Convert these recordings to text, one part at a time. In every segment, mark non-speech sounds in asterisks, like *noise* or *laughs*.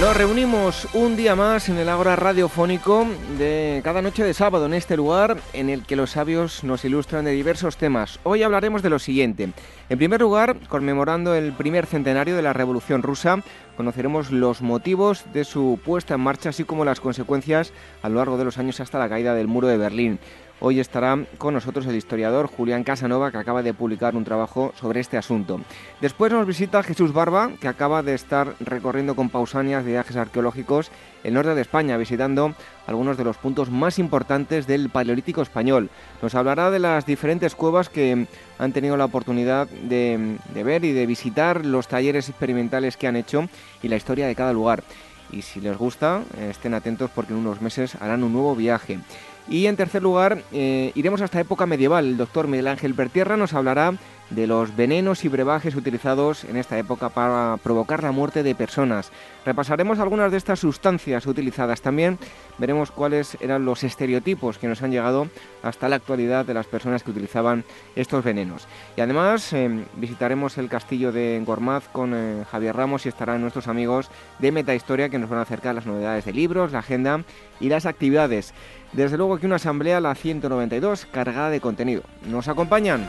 Nos reunimos un día más en el Ágora Radiofónico de cada noche de sábado en este lugar en el que los sabios nos ilustran de diversos temas. Hoy hablaremos de lo siguiente. En primer lugar, conmemorando el primer centenario de la Revolución Rusa, conoceremos los motivos de su puesta en marcha, así como las consecuencias a lo largo de los años hasta la caída del muro de Berlín. Hoy estará con nosotros el historiador Julián Casanova, que acaba de publicar un trabajo sobre este asunto. Después nos visita Jesús Barba, que acaba de estar recorriendo con Pausanias viajes arqueológicos el norte de España, visitando algunos de los puntos más importantes del Paleolítico español. Nos hablará de las diferentes cuevas que han tenido la oportunidad de, de ver y de visitar, los talleres experimentales que han hecho y la historia de cada lugar. Y si les gusta, estén atentos porque en unos meses harán un nuevo viaje. Y en tercer lugar, eh, iremos hasta época medieval. El doctor Miguel Ángel Pertierra nos hablará de los venenos y brebajes utilizados en esta época para provocar la muerte de personas. Repasaremos algunas de estas sustancias utilizadas también. Veremos cuáles eran los estereotipos que nos han llegado hasta la actualidad de las personas que utilizaban estos venenos. Y además eh, visitaremos el castillo de Gormaz con eh, Javier Ramos y estarán nuestros amigos de Metahistoria que nos van a acercar las novedades de libros, la agenda y las actividades. Desde luego que una asamblea, la 192, cargada de contenido. ¿Nos acompañan?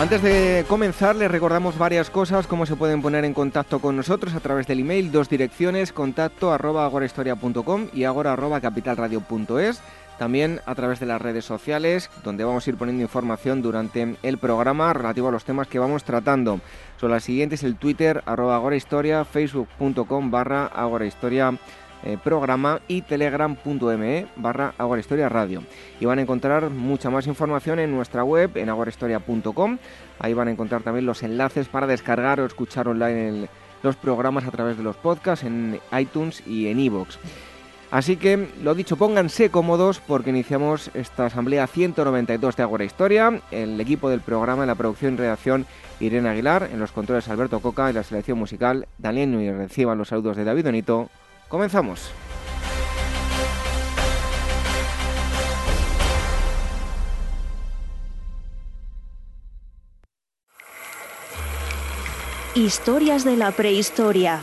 Antes de comenzar, les recordamos varias cosas, cómo se pueden poner en contacto con nosotros a través del email, dos direcciones, contacto arroba agorahistoria.com y agora arroba capitalradio.es. También a través de las redes sociales, donde vamos a ir poniendo información durante el programa relativo a los temas que vamos tratando. Son las siguientes, el Twitter, arroba agorahistoria, facebook.com barra agorahistoria eh, programa y telegram.me barra Agorahistoria Radio. Y van a encontrar mucha más información en nuestra web, en agorahistoria.com. Ahí van a encontrar también los enlaces para descargar o escuchar online los programas a través de los podcasts en iTunes y en iVoox. Así que, lo dicho, pónganse cómodos porque iniciamos esta asamblea 192 de Agora Historia. El equipo del programa en la producción y redacción Irene Aguilar, en los controles Alberto Coca y la selección musical Daniel y Reciban los saludos de David Donito. Comenzamos. Historias de la prehistoria.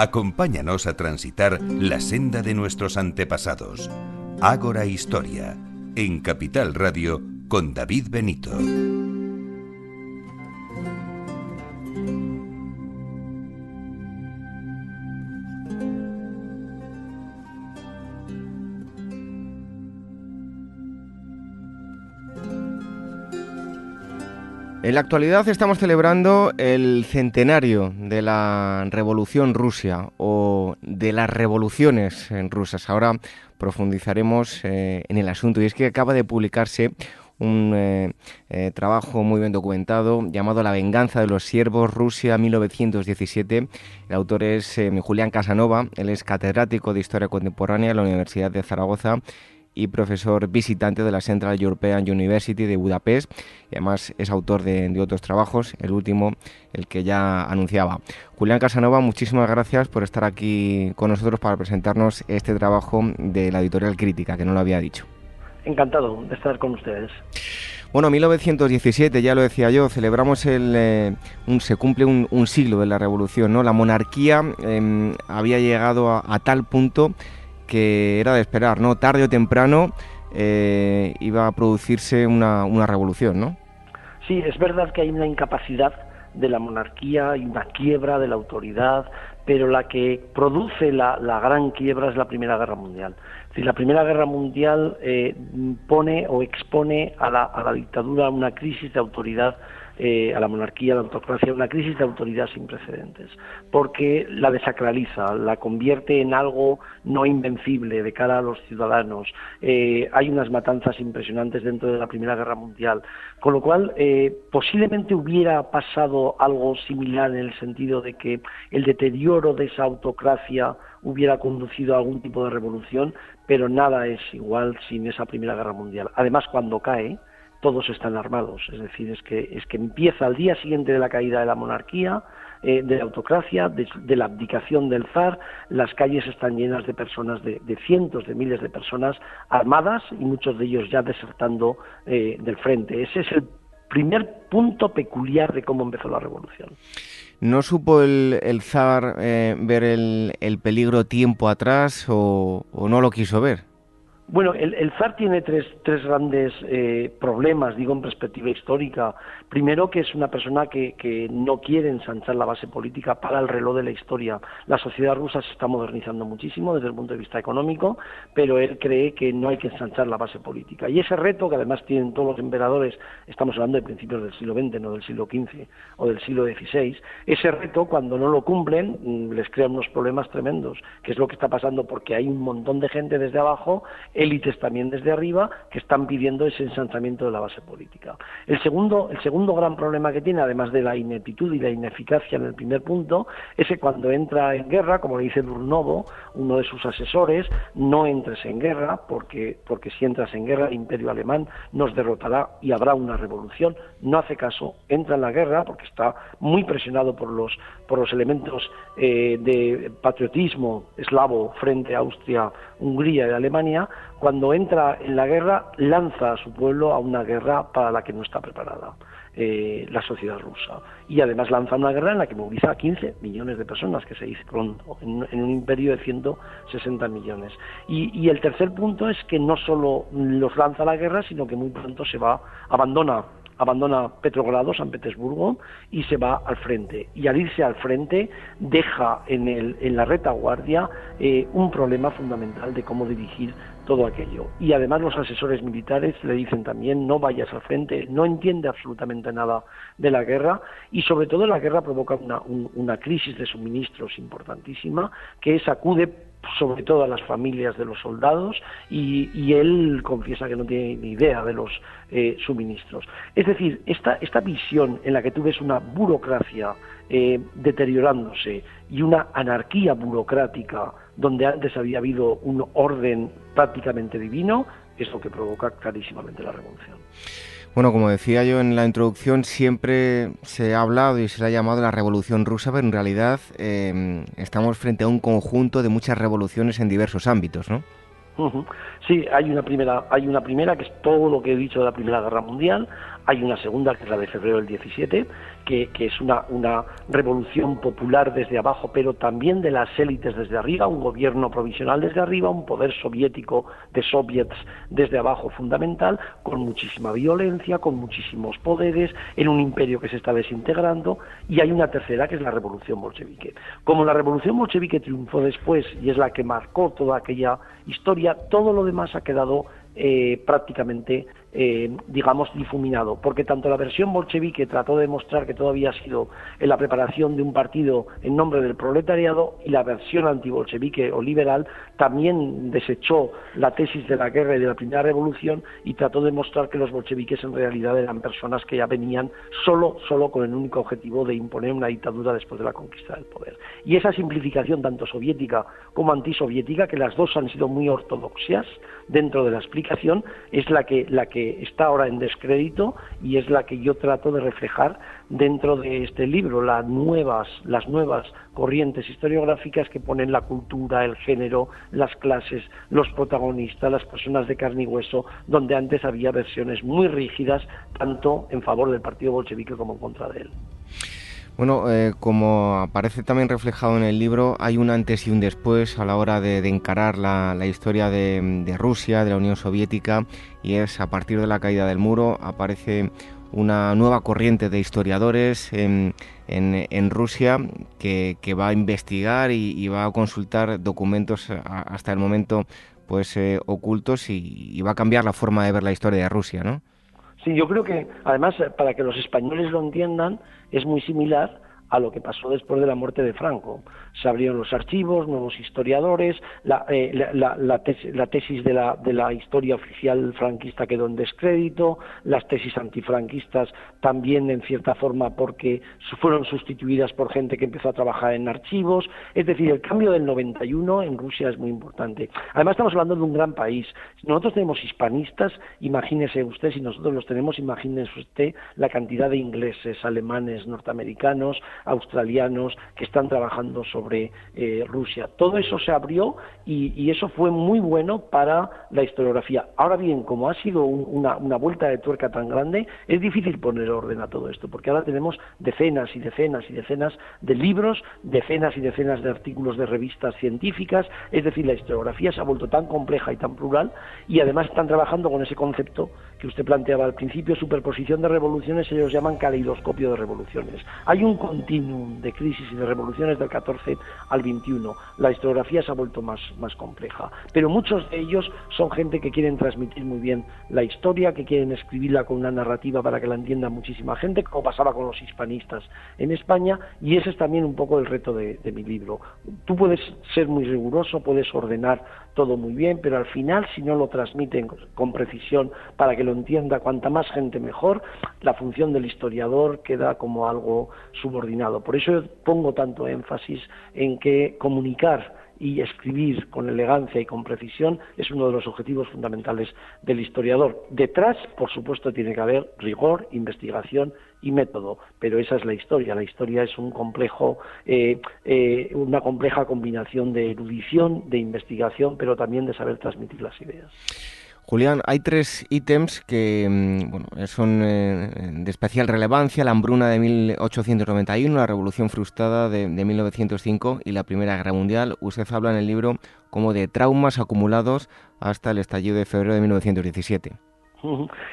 Acompáñanos a transitar la senda de nuestros antepasados. Ágora Historia, en Capital Radio, con David Benito. En la actualidad estamos celebrando el centenario de la Revolución Rusia o de las revoluciones en rusas. Ahora profundizaremos eh, en el asunto y es que acaba de publicarse un eh, eh, trabajo muy bien documentado llamado La venganza de los siervos, Rusia 1917. El autor es Julián Casanova, él es catedrático de Historia Contemporánea en la Universidad de Zaragoza y profesor visitante de la Central European University de Budapest y además es autor de, otros trabajos, el último, el que ya anunciaba. Julián Casanova, muchísimas gracias por estar aquí con nosotros para presentarnos este trabajo de la editorial Crítica, que no lo había dicho. Encantado de estar con ustedes. Bueno, 1917, ya lo decía yo, celebramos el, eh, un, se cumple un, siglo de la revolución, ¿no? La monarquía em, había llegado a, tal punto que era de esperar, ¿no? Tarde o temprano eh, iba a producirse una, una revolución, ¿no? Sí, es verdad que hay una incapacidad de la monarquía y una quiebra de la autoridad, pero la que produce la, gran quiebra es la Primera Guerra Mundial. Si la Primera Guerra Mundial eh, pone o expone a la, a la dictadura una crisis de autoridad eh, a la monarquía, a la autocracia, una crisis de autoridad sin precedentes, porque la desacraliza, la convierte en algo no invencible de cara a los ciudadanos. Eh, hay unas matanzas impresionantes dentro de la Primera Guerra Mundial, con lo cual eh, posiblemente hubiera pasado algo similar en el sentido de que el deterioro de esa autocracia hubiera conducido a algún tipo de revolución, pero nada es igual sin esa Primera Guerra Mundial. Además, cuando cae, todos están armados, es decir, es que, es que empieza al día siguiente de la caída de la monarquía, eh, de la autocracia, de, la abdicación del zar, las calles están llenas de personas, de, cientos de miles de personas armadas y muchos de ellos ya desertando eh, del frente. Ese es el primer punto peculiar de cómo empezó la revolución. ¿No supo el, zar eh, ver el, peligro tiempo atrás o no lo quiso ver? Bueno, el, zar tiene tres, tres grandes eh, problemas, digo, en perspectiva histórica. Primero, que es una persona que, no quiere ensanchar la base política para el reloj de la historia. La sociedad rusa se está modernizando muchísimo desde el punto de vista económico, pero él cree que no hay que ensanchar la base política. Y ese reto, que además tienen todos los emperadores, estamos hablando de principios del siglo XX, no del siglo XV o del siglo XVI, ese reto, cuando no lo cumplen, mm, les crea unos problemas tremendos, que es lo que está pasando porque hay un montón de gente desde abajo élites también desde arriba que están pidiendo ese ensanchamiento de la base política. El segundo, el segundo gran problema que tiene, además de la ineptitud y la ineficacia en el primer punto, es que cuando entra en guerra, como le dice Burnovo, uno de sus asesores, no entres en guerra, porque, porque si entras en guerra el imperio alemán nos derrotará y habrá una revolución. No hace caso, entra en la guerra porque está muy presionado por los, por los elementos eh, de patriotismo eslavo frente a Austria, Hungría y Alemania, cuando entra en la guerra lanza a su pueblo a una guerra para la que no está preparada. Eh, la sociedad rusa. Y además lanza una guerra en la que moviliza a 15 millones de personas, que se dice pronto, en, un imperio de 160 millones. Y, el tercer punto es que no solo los lanza a la guerra, sino que muy pronto se va, abandona abandona Petrogrado, San Petersburgo, y se va al frente. Y al irse al frente deja en, el, en la retaguardia eh, un problema fundamental de cómo dirigir todo aquello. Y además los asesores militares le dicen también no vayas al frente, no entiende absolutamente nada de la guerra y sobre todo la guerra provoca una, una crisis de suministros importantísima que sacude sobre todo a las familias de los soldados y, él confiesa que no tiene ni idea de los eh, suministros. Es decir, esta, esta visión en la que tú ves una burocracia eh, deteriorándose y una anarquía burocrática donde antes había habido un orden prácticamente divino, es lo que provoca clarísimamente la revolución. Bueno, como decía yo en la introducción, siempre se ha hablado y se le ha llamado la revolución rusa, pero en realidad eh, estamos frente a un conjunto de muchas revoluciones en diversos ámbitos, ¿no? Sí, hay una primera, hay una primera que es todo lo que he dicho de la Primera Guerra Mundial, hay una segunda que es la de febrero del 17, que, es una, revolución popular desde abajo, pero también de las élites desde arriba, un gobierno provisional desde arriba, un poder soviético de soviets desde abajo fundamental, con muchísima violencia, con muchísimos poderes, en un imperio que se está desintegrando, y hay una tercera que es la revolución bolchevique. Como la revolución bolchevique triunfó después y es la que marcó toda aquella historia, todo lo demás ha quedado eh, prácticamente eh, digamos, difuminado, porque tanto la versión bolchevique trató de demostrar que todo había sido en la preparación de un partido en nombre del proletariado y la versión antibolchevique o liberal también desechó la tesis de la guerra y de la primera revolución y trató de demostrar que los bolcheviques en realidad eran personas que ya venían solo, solo con el único objetivo de imponer una dictadura después de la conquista del poder. Y esa simplificación tanto soviética como antisoviética, que las dos han sido muy ortodoxas dentro de la explicación, es la que, la que está ahora en descrédito y es la que yo trato de reflejar dentro de este libro, las nuevas, las nuevas corrientes historiográficas que ponen la cultura, el género, las clases, los protagonistas, las personas de carne y hueso, donde antes había versiones muy rígidas, tanto en favor del partido bolchevique como en contra de él. Bueno, eh, como aparece también reflejado en el libro, hay un antes y un después a la hora de, encarar la, historia de, Rusia, de la Unión Soviética, y es a partir de la caída del muro aparece una nueva corriente de historiadores en, Rusia que, va a investigar y, va a consultar documentos hasta el momento pues eh, ocultos y, y va a cambiar la forma de ver la historia de Rusia, ¿no? Sí, yo creo que, además, para que los españoles lo entiendan, es muy similar a lo que pasó después de la muerte de Franco. Se abrieron los archivos, nuevos historiadores, la, eh, tesis, de, la, historia oficial franquista quedó en descrédito, las tesis antifranquistas también en cierta forma porque fueron sustituidas por gente que empezó a trabajar en archivos. Es decir, el cambio del 91 en Rusia es muy importante. Además estamos hablando de un gran país. Nosotros tenemos hispanistas, imagínese usted, si nosotros los tenemos, imagínese usted la cantidad de ingleses, alemanes, norteamericanos, australianos que están trabajando sobre eh, Rusia. Todo eso se abrió y, eso fue muy bueno para la historiografía. Ahora bien, como ha sido una, vuelta de tuerca tan grande, es difícil poner orden a todo esto, porque ahora tenemos decenas y decenas y decenas de libros, decenas y decenas de artículos de revistas científicas, es decir, la historiografía se ha vuelto tan compleja y tan plural y además están trabajando con ese concepto que usted planteaba al principio, superposición de revoluciones, ellos llaman caleidoscopio de revoluciones. Hay un continuum de crisis y de revoluciones del 14 al 21. La historiografía se ha vuelto más, más compleja, pero muchos de ellos son gente que quieren transmitir muy bien la historia, que quieren escribirla con una narrativa para que la entienda muchísima gente, como pasaba con los hispanistas en España, y ese es también un poco el reto de, de mi libro. Tú puedes ser muy riguroso, puedes ordenar todo muy bien, pero al final si no lo transmiten con precisión para que lo entienda cuanta más gente mejor, la función del historiador queda como algo subordinado. Por eso pongo tanto énfasis en que comunicar y escribir con elegancia y con precisión es uno de los objetivos fundamentales del historiador. Detrás, por supuesto, tiene que haber rigor, investigación y método, pero esa es la historia. La historia es un complejo, eh, eh, una compleja combinación de erudición, de investigación, pero también de saber transmitir las ideas. Julián, hay tres ítems que mm, bueno, son eh, de especial relevancia, la hambruna de 1891, la revolución frustrada de, 1905 y la Primera Guerra Mundial. Usted habla en el libro como de traumas acumulados hasta el estallido de febrero de 1917.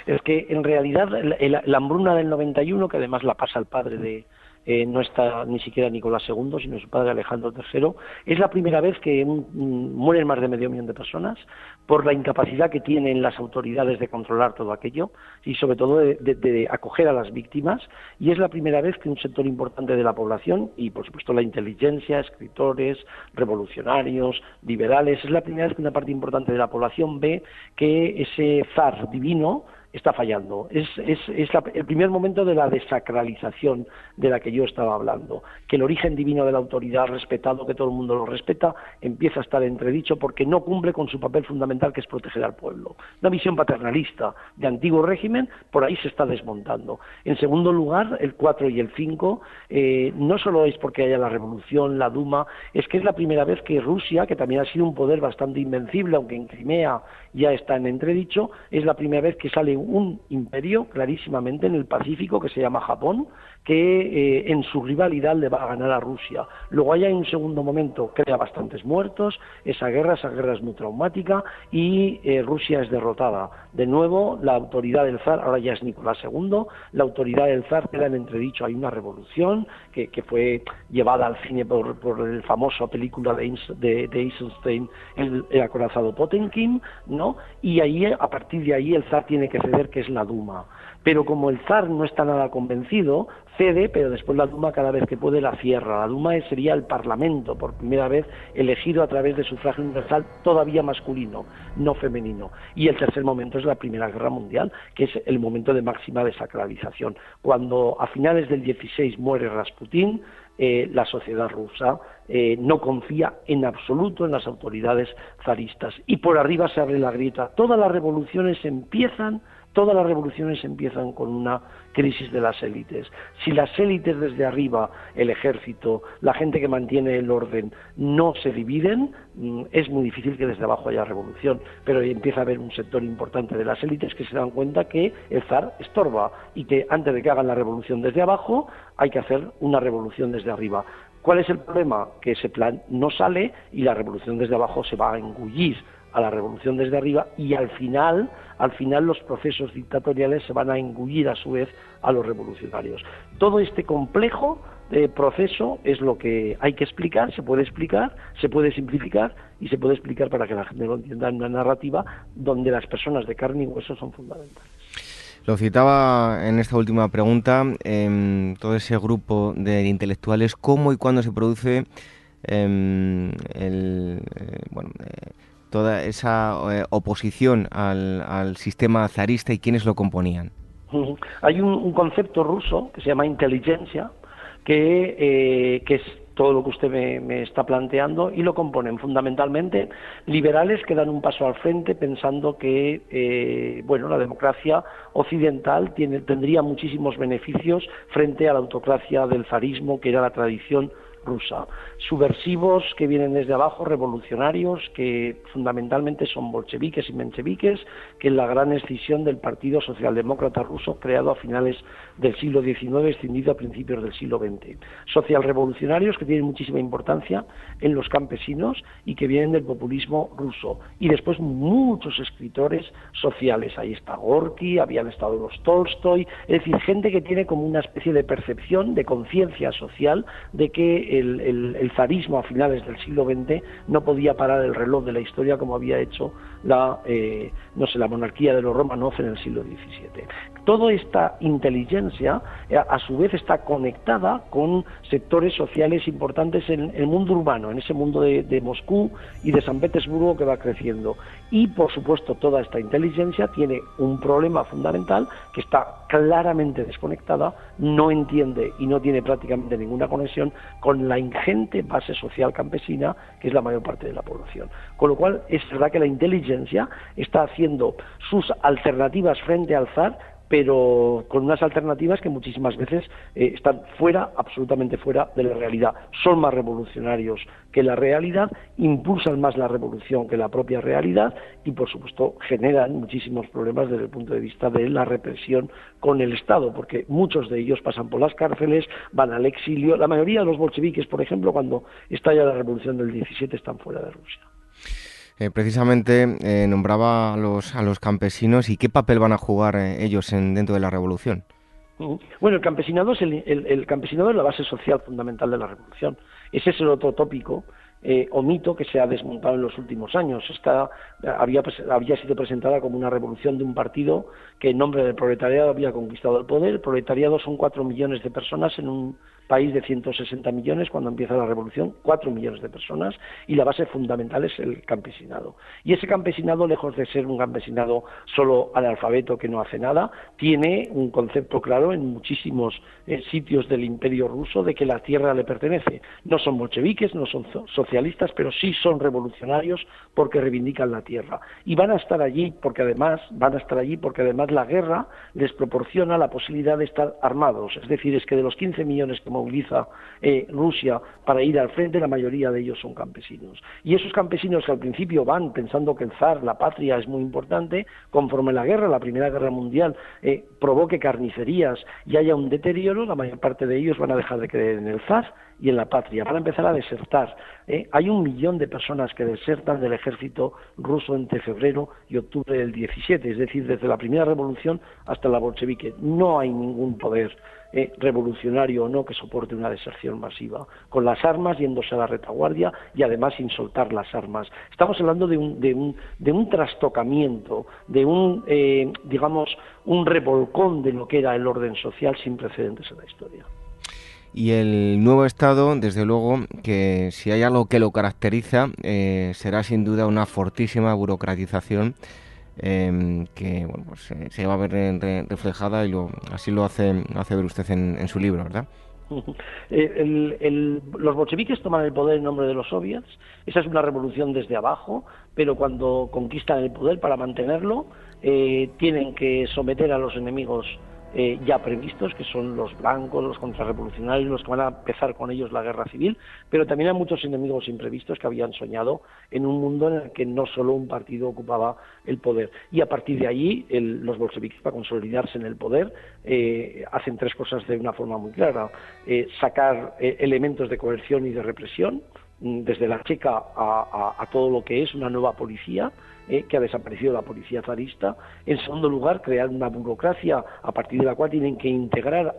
Es que en realidad la, hambruna del 91, que además la pasa el padre de, eh, no está ni siquiera Nicolás II, sino su padre Alejandro III. Es la primera vez que mueren más de medio millón de personas por la incapacidad que tienen las autoridades de controlar todo aquello y sobre todo de, acoger a las víctimas. Y es la primera vez que un sector importante de la población, y por supuesto la inteligencia, escritores, revolucionarios, liberales, es la primera vez que una parte importante de la población ve que ese zar divino está fallando. Es, es, es el primer momento de la desacralización de la que yo estaba hablando, que el origen divino de la autoridad respetado, que todo el mundo lo respeta, empieza a estar entredicho porque no cumple con su papel fundamental que es proteger al pueblo. Una visión paternalista de antiguo régimen por ahí se está desmontando. En segundo lugar, el 4 y el 5 eh, no solo es porque haya la revolución, la Duma, es que es la primera vez que Rusia, que también ha sido un poder bastante invencible, aunque en Crimea ya está en entredicho, es la primera vez que sale un imperio clarísimamente en el Pacífico que se llama Japón, que eh, en su rivalidad le va a ganar a Rusia. Luego hay un segundo momento, crea bastantes muertos, esa guerra, esa guerra es muy traumática y eh, Rusia es derrotada. De nuevo, la autoridad del zar, ahora ya es Nicolás II, la autoridad del zar queda en entredicho. Hay una revolución que, fue llevada al cine por, el famoso película de, de, Eisenstein, el, acorazado Potemkin, ¿no? Y ahí, a partir de ahí, el zar tiene que ceder, que es la Duma. Pero como el zar no está nada convencido, cede, pero después la Duma cada vez que puede la cierra. La Duma sería el Parlamento, por primera vez elegido a través de sufragio universal todavía masculino, no femenino. Y el tercer momento es la Primera Guerra Mundial, que es el momento de máxima desacralización. Cuando a finales del 16 muere Rasputín, eh, la sociedad rusa eh, no confía en absoluto en las autoridades zaristas. Y por arriba se abre la grieta. Todas las revoluciones empiezan Todas las revoluciones empiezan con una crisis de las élites. Si las élites desde arriba, el ejército, la gente que mantiene el orden, no se dividen, mm, es muy difícil que desde abajo haya revolución. Pero empieza a haber un sector importante de las élites que se dan cuenta que el zar estorba y que antes de que hagan la revolución desde abajo, hay que hacer una revolución desde arriba. ¿Cuál es el problema? Que ese plan no sale y la revolución desde abajo se va a engullir a la revolución desde arriba y al final, al final los procesos dictatoriales se van a engullir a su vez a los revolucionarios. Todo este complejo de proceso es lo que hay que explicar, se puede explicar, se puede simplificar y se puede explicar para que la gente lo entienda en una narrativa donde las personas de carne y hueso son fundamentales. Lo citaba en esta última pregunta, en todo ese grupo de intelectuales, cómo y cuándo se produce em, el, eh, bueno, eh, toda esa eh, oposición al, sistema zarista y quiénes lo componían? Hay un, concepto ruso que se llama inteligencia, que, eh, que es todo lo que usted me, está planteando y lo componen fundamentalmente liberales que dan un paso al frente pensando que eh, bueno la democracia occidental tiene, tendría muchísimos beneficios frente a la autocracia del zarismo que era la tradición rusa. Subversivos que vienen desde abajo, revolucionarios, que fundamentalmente son bolcheviques y mencheviques, que es la gran escisión del Partido Socialdemócrata ruso creado a finales del siglo XIX, extendido a principios del siglo XX. Socialrevolucionarios que tienen muchísima importancia en los campesinos y que vienen del populismo ruso. Y después muchos escritores sociales. Ahí está Gorky, habían estado los Tolstoy, es decir, gente que tiene como una especie de percepción, de conciencia social de que el, zarismo a finales del siglo XX no podía parar el reloj de la historia como había hecho la, eh, no sé, la monarquía de los Romanov en el siglo XVII. Toda esta inteligencia, eh, a su vez, está conectada con sectores sociales importantes en el mundo urbano, en ese mundo de, de Moscú y de San Petersburgo que va creciendo. Y, por supuesto, toda esta inteligencia tiene un problema fundamental que está claramente desconectada, no entiende y no tiene prácticamente ninguna conexión con la ingente base social campesina, que es la mayor parte de la población. Con lo cual, es verdad que la inteligencia está haciendo sus alternativas frente al zar pero con unas alternativas que muchísimas veces eh, están fuera, absolutamente fuera de la realidad. Son más revolucionarios que la realidad, impulsan más la revolución que la propia realidad y, por supuesto, generan muchísimos problemas desde el punto de vista de la represión con el Estado, porque muchos de ellos pasan por las cárceles, van al exilio. La mayoría de los bolcheviques, por ejemplo, cuando estalla la revolución del 17, están fuera de Rusia. Eh, precisamente eh, nombraba a los, a los campesinos y qué papel van a jugar eh, ellos en, dentro de la revolución. Bueno, el campesinado es el, el, campesinado es la base social fundamental de la revolución. Ese es el otro tópico o mito que se ha desmontado en los últimos años. Esta había, había sido presentada como una revolución de un partido que en nombre del proletariado había conquistado el poder. El proletariado son cuatro millones de personas en un país de 160 millones cuando empieza la revolución, 4 millones de personas, y la base fundamental es el campesinado. Y ese campesinado, lejos de ser un campesinado solo analfabeto que no hace nada, tiene un concepto claro en muchísimos eh, sitios del imperio ruso de que la tierra le pertenece. No son bolcheviques, no son socialistas, pero sí son revolucionarios porque reivindican la tierra. Y van a estar allí porque además, van a estar allí porque además la guerra les proporciona la posibilidad de estar armados. Es decir, es que de los 15 millones que moviliza eh, Rusia para ir al frente, la mayoría de ellos son campesinos. Y esos campesinos que al principio van pensando que el zar, la patria, es muy importante, conforme la guerra, la Primera Guerra Mundial, eh, provoque carnicerías y haya un deterioro, la mayor parte de ellos van a dejar de creer en el zar y en la patria, van a empezar a desertar. ¿eh? Hay un millón de personas que desertan del ejército ruso entre febrero y octubre del 17, es decir, desde la primera revolución hasta la bolchevique. No hay ningún poder eh, revolucionario o no que soporte una deserción masiva, con las armas yéndose a la retaguardia y además sin soltar las armas. Estamos hablando de un, de un, trastocamiento, de un, eh, digamos, un revolcón de lo que era el orden social sin precedentes en la historia. Y el nuevo Estado, desde luego, que si hay algo que lo caracteriza, eh, será sin duda una fortísima burocratización Em, que pues, se va a ver reflejada y lo, así lo hace, hace ver usted en, su libro, ¿verdad? Eh, los bolcheviques toman el poder en nombre de los soviets, esa es una revolución desde abajo, pero cuando conquistan el poder para mantenerlo, eh, tienen que someter a los enemigos eh, ya previstos, que son los blancos, los contrarrevolucionarios, los que van a empezar con ellos la guerra civil, pero también hay muchos enemigos imprevistos que habían soñado en un mundo en el que no solo un partido ocupaba el poder. Y a partir de allí, los bolcheviques, para consolidarse en el poder, eh, hacen tres cosas de una forma muy clara. Eh, sacar elementos de coerción y de represión, mm, desde la checa a todo lo que es una nueva policía, eh, que ha desaparecido la policía zarista. En segundo lugar, crear una burocracia a partir de la cual tienen que integrar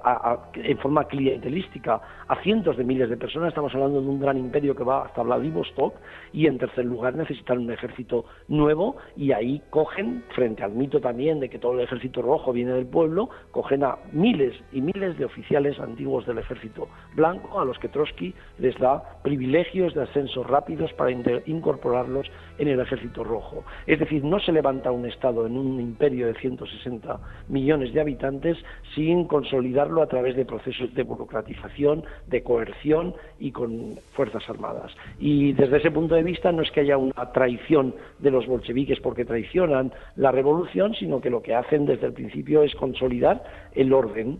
en forma clientelística a cientos de miles de personas. Estamos hablando de un gran imperio que va hasta Vladivostok. Y en tercer lugar, necesitan un ejército nuevo y ahí cogen, frente al mito también de que todo el ejército rojo viene del pueblo, cogen a miles y miles de oficiales antiguos del ejército blanco a los que Trotsky les da privilegios de ascenso rápidos para incorporarlos en el ejército rojo. Es decir, no se levanta un Estado en un imperio de 160 millones de habitantes sin consolidarlo a través de procesos de burocratización, de coerción y con fuerzas armadas. Y desde ese punto de vista no es que haya una traición de los bolcheviques porque traicionan la revolución, sino que lo que hacen desde el principio es consolidar el orden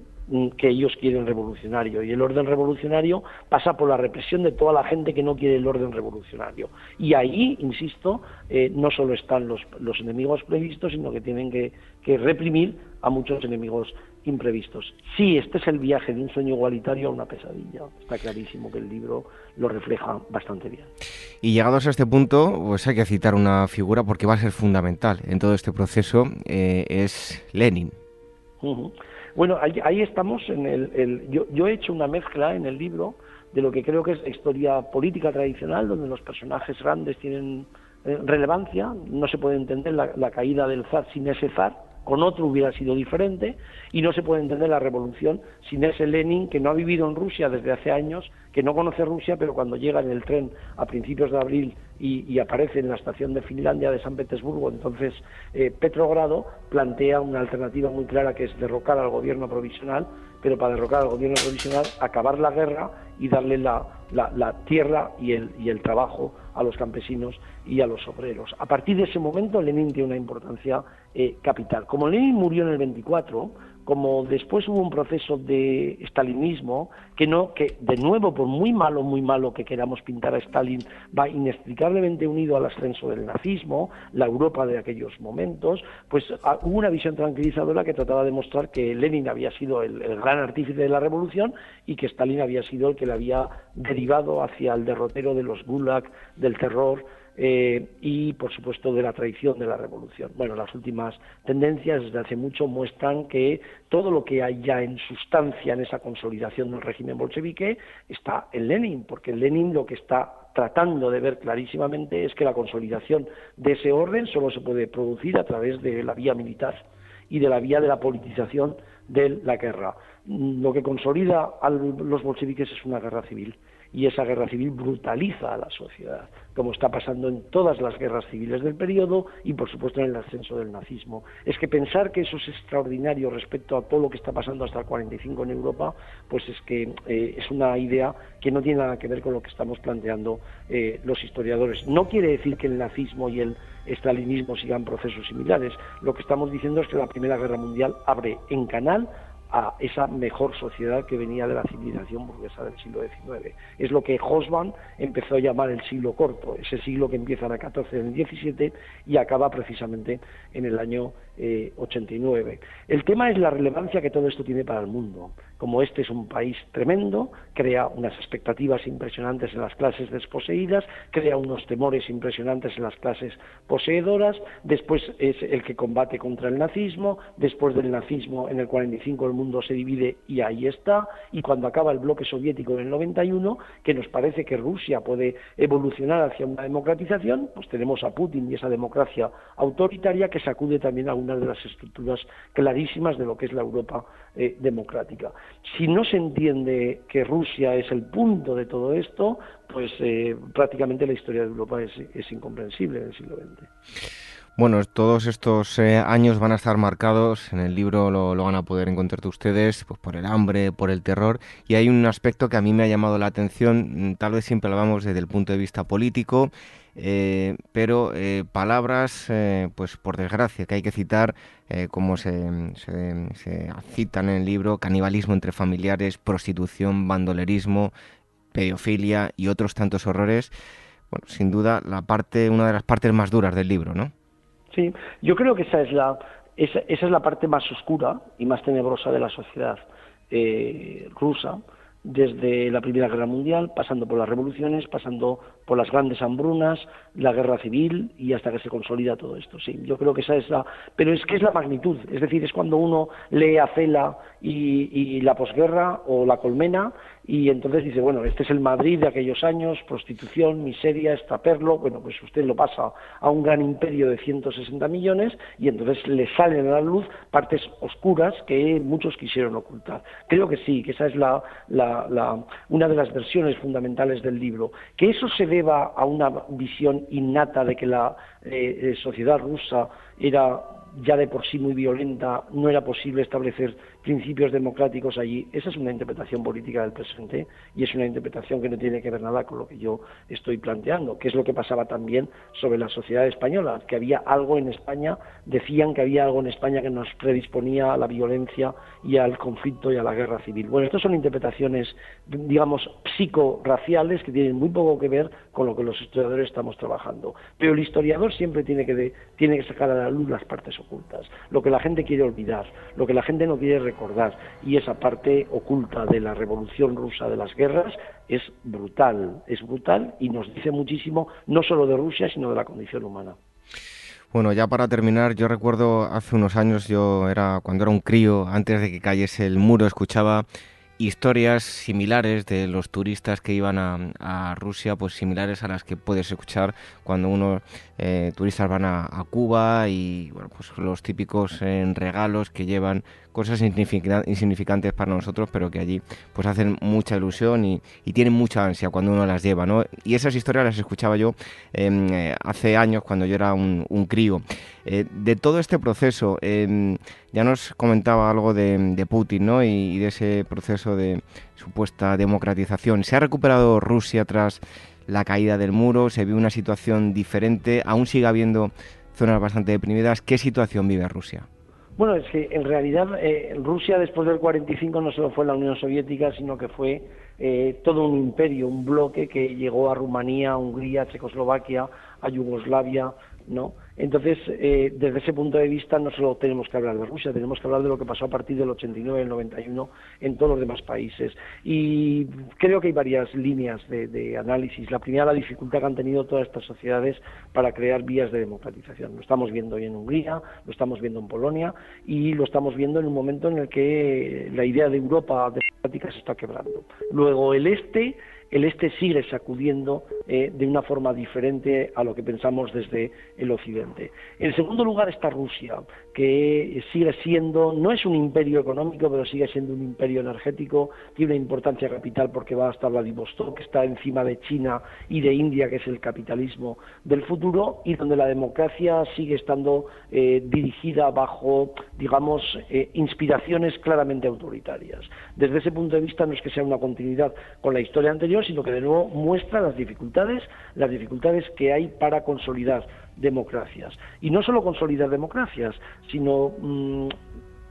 que ellos quieren revolucionario. Y el orden revolucionario pasa por la represión de toda la gente que no quiere el orden revolucionario. Y ahí, insisto, eh, no solo están los, los, enemigos previstos, sino que tienen que, que, reprimir a muchos enemigos imprevistos. Sí, este es el viaje de un sueño igualitario a una pesadilla. Está clarísimo que el libro lo refleja bastante bien. Y llegados a este punto, pues hay que citar una figura porque va a ser fundamental en todo este proceso, eh, es Lenin. Bueno, ahí, estamos en el, yo, he hecho una mezcla en el libro de lo que creo que es historia política tradicional, donde los personajes grandes tienen eh, relevancia, no se puede entender la, caída del zar sin ese zar, con otro hubiera sido diferente, y no se puede entender la revolución sin ese Lenin que no ha vivido en Rusia desde hace años, que no conoce Rusia, pero cuando llega en el tren a principios de abril y, aparece en la estación de Finlandia de San Petersburgo, entonces eh, Petrogrado plantea una alternativa muy clara que es derrocar al gobierno provisional, pero para derrocar al gobierno provisional, acabar la guerra y darle la, tierra y el, y el trabajo a los campesinos y a los obreros. A partir de ese momento Lenin tiene una importancia eh, capital. Como Lenin murió en el 24, como después hubo un proceso de estalinismo que no que de nuevo por muy malo muy malo que queramos pintar a Stalin va inexplicablemente unido al ascenso del nazismo la Europa de aquellos momentos pues ah, hubo una visión tranquilizadora que trataba de mostrar que Lenin había sido el, el gran artífice de la revolución y que Stalin había sido el que le había derivado hacia el derrotero de los gulag del terror eh, y, por supuesto, de la traición de la revolución. Bueno, las últimas tendencias desde hace mucho muestran que todo lo que hay ya en sustancia en esa consolidación del régimen bolchevique está en Lenin, porque Lenin lo que está tratando de ver clarísimamente es que la consolidación de ese orden solo se puede producir a través de la vía militar y de la vía de la politización de la guerra. Lo que consolida a los bolcheviques es una guerra civil y esa guerra civil brutaliza a la sociedad, como está pasando en todas las guerras civiles del periodo y por supuesto en el ascenso del nazismo. Es que pensar que eso es extraordinario respecto a todo lo que está pasando hasta el 45 en Europa, pues es que eh, es una idea que no tiene nada que ver con lo que estamos planteando eh, los historiadores. No quiere decir que el nazismo y el estalinismo sigan procesos similares. Lo que estamos diciendo es que la Primera Guerra Mundial abre en canal a esa mejor sociedad que venía de la civilización burguesa del siglo XIX. Es lo que Hosban empezó a llamar el siglo corto, ese siglo que empieza en el XIV, en el XVII y acaba precisamente en el año 89. Eh, el tema es la relevancia que todo esto tiene para el mundo. Como este es un país tremendo, crea unas expectativas impresionantes en las clases desposeídas, crea unos temores impresionantes en las clases poseedoras, después es el que combate contra el nazismo, después del nazismo en el 45 el mundo se divide y ahí está, y cuando acaba el bloque soviético en el 91, que nos parece que Rusia puede evolucionar hacia una democratización, pues tenemos a Putin y esa democracia autoritaria que sacude también a una de las estructuras clarísimas de lo que es la Europa eh, democrática. Si no se entiende que Rusia es el punto de todo esto, pues eh, prácticamente la historia de Europa es, es incomprensible en el siglo XX. Bueno, todos estos eh, años van a estar marcados, en el libro lo, van a poder encontrar ustedes, pues por el hambre, por el terror, y hay un aspecto que a mí me ha llamado la atención, mm, tal vez siempre lo vamos desde el punto de vista político, eh, pero eh, palabras, pues por desgracia, que hay que citar, como se, se, citan en el libro, canibalismo entre familiares, prostitución, bandolerismo, pedofilia y otros tantos horrores, bueno, sin duda la parte, una de las partes más duras del libro, ¿no? Sí, yo creo que esa es la, esa, es la parte más oscura y más tenebrosa de la sociedad eh, rusa, desde la Primera Guerra Mundial, pasando por las revoluciones, pasando por las grandes hambrunas, la guerra civil y hasta que se consolida todo esto. Sí, yo creo que esa es la. Pero es que es la magnitud, es decir, es cuando uno lee a Cela y, y la posguerra o la colmena y entonces dice, bueno, este es el Madrid de aquellos años, prostitución, miseria, extraperlo, bueno, pues usted lo pasa a un gran imperio de 160 millones y entonces le salen a la luz partes oscuras que muchos quisieron ocultar. Creo que sí, que esa es la, una de las versiones fundamentales del libro. Que eso se deba a una visión innata de que la eh, eh, sociedad rusa era ya de por sí muy violenta, no era posible establecer principios democráticos allí. Esa es una interpretación política del presente y es una interpretación que no tiene que ver nada con lo que yo estoy planteando, que es lo que pasaba también sobre la sociedad española, que había algo en España, decían que había algo en España que nos predisponía a la violencia y al conflicto y a la guerra civil. Bueno, estas son interpretaciones, digamos, psico-raciales que tienen muy poco que ver con lo que los historiadores estamos trabajando. Pero el historiador siempre tiene que, tiene que sacar a la luz las partes ocultas, lo que la gente quiere olvidar, lo que la gente no quiere Y esa parte oculta de la revolución rusa de las guerras es brutal, es brutal y nos dice muchísimo no solo de Rusia, sino de la condición humana. Bueno, ya para terminar, yo recuerdo hace unos años, yo era cuando era un crío, antes de que cayese el muro, escuchaba historias similares de los turistas que iban a, Rusia, pues similares a las que puedes escuchar cuando uno eh, turistas van a, Cuba y bueno, pues los típicos eh, regalos que llevan cosas insignificantes para nosotros, pero que allí pues hacen mucha ilusión y, tienen mucha ansia cuando uno las lleva, ¿no? Y esas historias las escuchaba yo em, eh, hace años cuando yo era un, crío. Eh, de todo este proceso, em, ya nos comentaba algo de, Putin, ¿no? Y, de ese proceso de supuesta democratización. ¿Se ha recuperado Rusia tras la caída del muro? ¿Se vive una situación diferente? ¿Aún sigue habiendo zonas bastante deprimidas? ¿Qué situación vive Rusia? Bueno, es que en realidad eh, Rusia después del 45 no solo fue la Unión Soviética, sino que fue eh, todo un imperio, un bloque que llegó a Rumanía, Hungría, Checoslovaquia, a Yugoslavia, ¿no? Entonces, eh, desde ese punto de vista, no solo tenemos que hablar de Rusia, tenemos que hablar de lo que pasó a partir del 89 y el 91 en todos los demás países. Y creo que hay varias líneas de, análisis. La primera, la dificultad que han tenido todas estas sociedades para crear vías de democratización. Lo estamos viendo hoy en Hungría, lo estamos viendo en Polonia y lo estamos viendo en un momento en el que la idea de Europa democrática se está quebrando. Luego, el este el este sigue sacudiendo eh, de una forma diferente a lo que pensamos desde el occidente. En segundo lugar está Rusia, que sigue siendo, no es un imperio económico, pero sigue siendo un imperio energético, tiene una importancia capital porque va hasta Vladivostok, está encima de China y de India, que es el capitalismo del futuro, y donde la democracia sigue estando eh, dirigida bajo, digamos, eh, inspiraciones claramente autoritarias. Desde ese punto de vista no es que sea una continuidad con la historia anterior, sino que de nuevo muestra las dificultades, las dificultades que hay para consolidar democracias. Y no solo consolidar democracias, sino mm,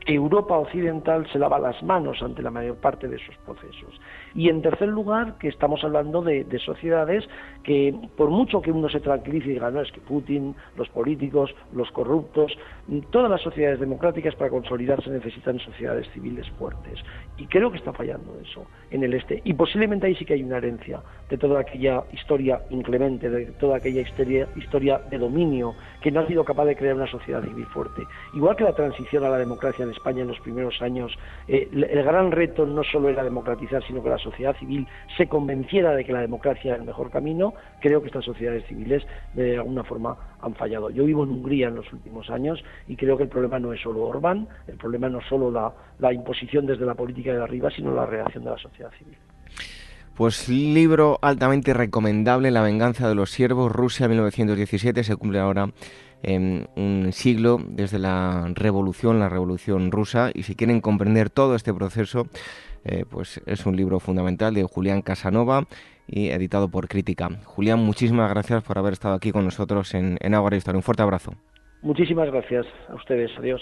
Europa occidental se lava las manos ante la mayor parte de esos procesos. Y en tercer lugar, que estamos hablando de, sociedades que, por mucho que uno se tranquilice y diga, no, es que Putin, los políticos, los corruptos, todas las sociedades democráticas para consolidarse necesitan sociedades civiles fuertes. Y creo que está fallando eso en el este. Y posiblemente ahí sí que hay una herencia de toda aquella historia inclemente, de toda aquella historia, historia de dominio que no ha sido capaz de crear una sociedad civil fuerte. Igual que la transición a la democracia en España en los primeros años, eh, el gran reto no solo era democratizar, sino que la sociedad civil se convenciera de que la democracia era el mejor camino, creo que estas sociedades civiles de alguna forma han fallado. Yo vivo en Hungría en los últimos años y creo que el problema no es solo Orbán, el problema no es solo la, la imposición desde la política de arriba, sino la reacción de la sociedad civil. Pues libro altamente recomendable, La venganza de los siervos, Rusia 1917, se cumple ahora em, un siglo desde la revolución, la revolución rusa, y si quieren comprender todo este proceso, eh, pues es un libro fundamental de Julián Casanova y editado por Crítica. Julián, muchísimas gracias por haber estado aquí con nosotros en, en Historia. Un fuerte abrazo. Muchísimas gracias a ustedes. Adiós.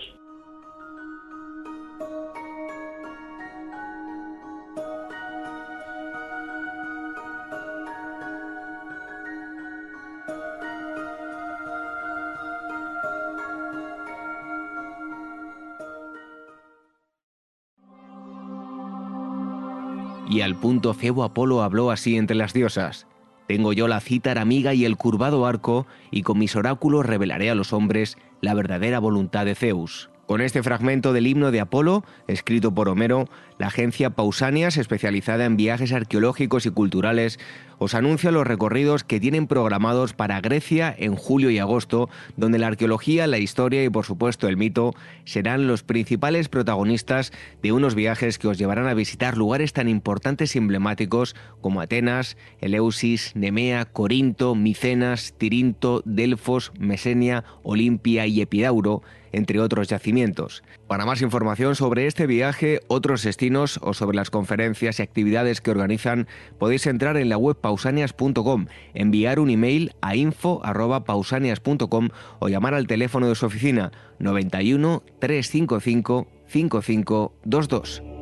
Y al punto Febo Apolo habló así entre las diosas. Tengo yo la cítara amiga y el curvado arco, y con mis oráculos revelaré a los hombres la verdadera voluntad de Zeus. Con este fragmento del himno de Apolo, escrito por Homero, la agencia Pausanias, especializada en viajes arqueológicos y culturales, os anuncia los recorridos que tienen programados para Grecia en julio y agosto, donde la arqueología, la historia y por supuesto el mito serán los principales protagonistas de unos viajes que os llevarán a visitar lugares tan importantes y emblemáticos como Atenas, Eleusis, Nemea, Corinto, Micenas, Tirinto, Delfos, Mesenia, Olimpia y Epidauro, entre otros yacimientos. Para más información sobre este viaje, otros destinos o sobre las conferencias y actividades que organizan, podéis entrar en la web pausanias.com, enviar un email a info@pausanias.com o llamar al teléfono de su oficina 91 355 5522.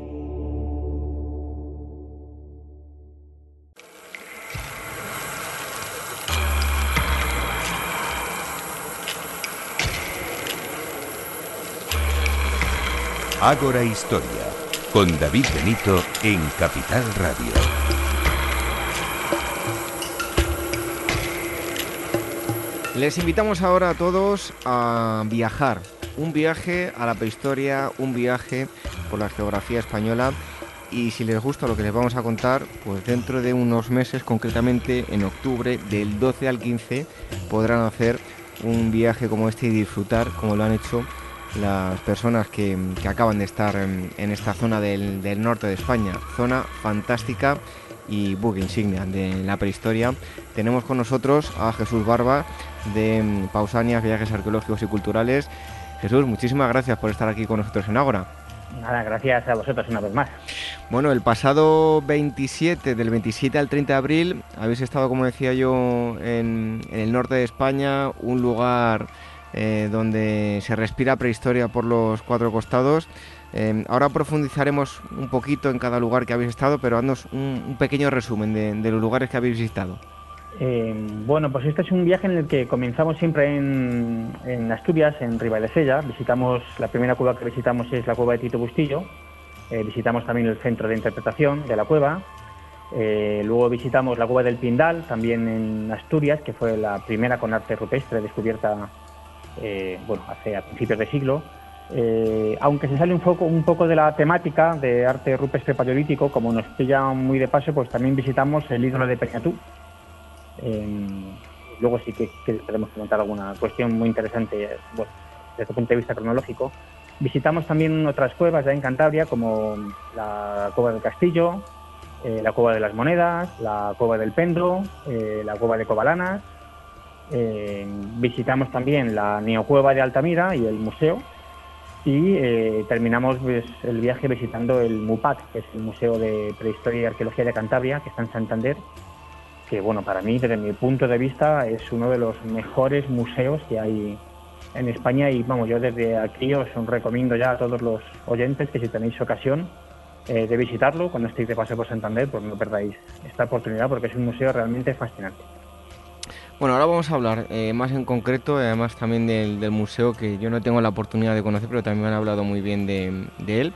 Ágora Historia, con David Benito en Capital Radio. Les invitamos ahora a todos a viajar. Un viaje a la prehistoria, un viaje por la geografía española. Y si les gusta lo que les vamos a contar, pues dentro de unos meses, concretamente en octubre, del 12 al 15, podrán hacer un viaje como este y disfrutar como lo han hecho las personas que, que acaban de estar en, en esta zona del, del, norte de España. Zona fantástica y buque insignia de la prehistoria. Tenemos con nosotros a Jesús Barba de Pausanias, Viajes Arqueológicos y Culturales. Jesús, muchísimas gracias por estar aquí con nosotros en Ágora. Nada, gracias a vosotros una vez más. Bueno, el pasado 27, del 27 al 30 de abril, habéis estado, como decía yo, en, en el norte de España, un lugar eh, donde se respira prehistoria por los cuatro costados. Eh, ahora profundizaremos un poquito en cada lugar que habéis estado, pero haznos un, pequeño resumen de, los lugares que habéis visitado. Eh, bueno, pues este es un viaje en el que comenzamos siempre en, en Asturias, en Sella. Visitamos, la primera cueva que visitamos es la cueva de Tito Bustillo. Eh, visitamos también el centro de interpretación de la cueva. Eh, luego visitamos la cueva del Pindal, también en Asturias, que fue la primera con arte rupestre descubierta eh, bueno, hace a principios de siglo. Eh, aunque se sale un poco, de la temática de arte rupestre paleolítico, como nos pilla muy de paso, pues también visitamos el ídolo de Peñatú. Eh, luego sí que, que, podemos comentar alguna cuestión muy interesante desde el punto de vista cronológico. Visitamos también otras cuevas ya en Cantabria, como la Cueva del Castillo, eh, la Cueva de las Monedas, la Cueva del Pendro, la Cueva de Covalanas, eh, visitamos también la Neocueva de Altamira y el museo y eh, terminamos pues, el viaje visitando el MUPAC, que es el Museo de Prehistoria y Arqueología de Cantabria, que está en Santander, que bueno, para mí, desde mi punto de vista, es uno de los mejores museos que hay en España y vamos, yo desde aquí os recomiendo ya a todos los oyentes que si tenéis ocasión eh, de visitarlo cuando estéis de paso por Santander, pues no perdáis esta oportunidad porque es un museo realmente fascinante. Bueno, ahora vamos a hablar eh, más en concreto, además también del, del, museo que yo no tengo la oportunidad de conocer, pero también han hablado muy bien de, de él.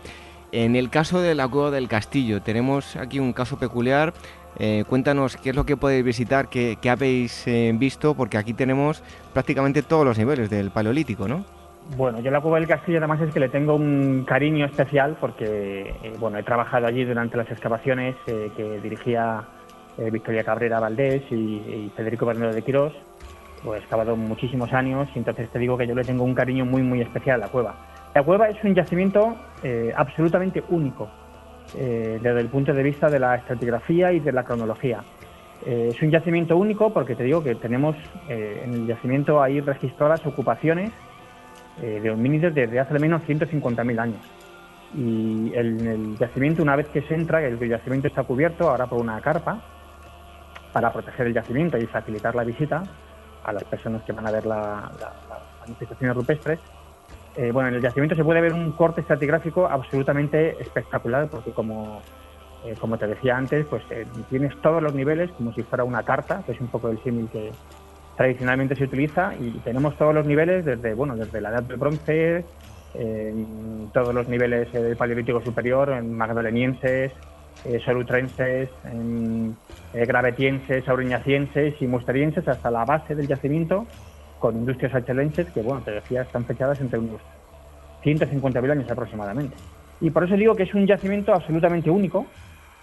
En el caso de la Cueva del Castillo, tenemos aquí un caso peculiar. Eh, cuéntanos qué es lo que podéis visitar, qué, qué habéis eh, visto, porque aquí tenemos prácticamente todos los niveles del Paleolítico, ¿no? Bueno, yo la Cueva del Castillo además es que le tengo un cariño especial porque, eh, bueno, he trabajado allí durante las excavaciones que dirigía eh, Victoria Cabrera Valdés y, Federico Bernardo de Quirós, pues he excavado muchísimos años y entonces te digo que yo le tengo un cariño muy muy especial a la cueva. La cueva es un yacimiento eh, absolutamente único eh, desde el punto de vista de la estratigrafía y de la cronología. Eh, es un yacimiento único porque te digo que tenemos en el yacimiento ahí registradas ocupaciones de homínidos desde hace al menos 150.000 años. Y en el yacimiento, una vez que se entra, el yacimiento está cubierto ahora por una carpa para proteger el yacimiento y facilitar la visita a las personas que van a ver las manifestaciones rupestres. bueno, en el yacimiento se puede ver un corte estratigráfico absolutamente espectacular porque como eh, como te decía antes, pues eh, tienes todos los niveles como si fuera una carta, que es un poco el símil que tradicionalmente se utiliza, y tenemos todos los niveles desde, bueno, desde la edad del bronce, todos los niveles eh, del paleolítico superior, en magdalenienses, solutrenses, gravetienses, auriñacienses y musterienses, hasta la base del yacimiento, con industrias achelenses que, bueno, te decía, están fechadas entre unos 150.000 años aproximadamente. Y por eso digo que es un yacimiento absolutamente único,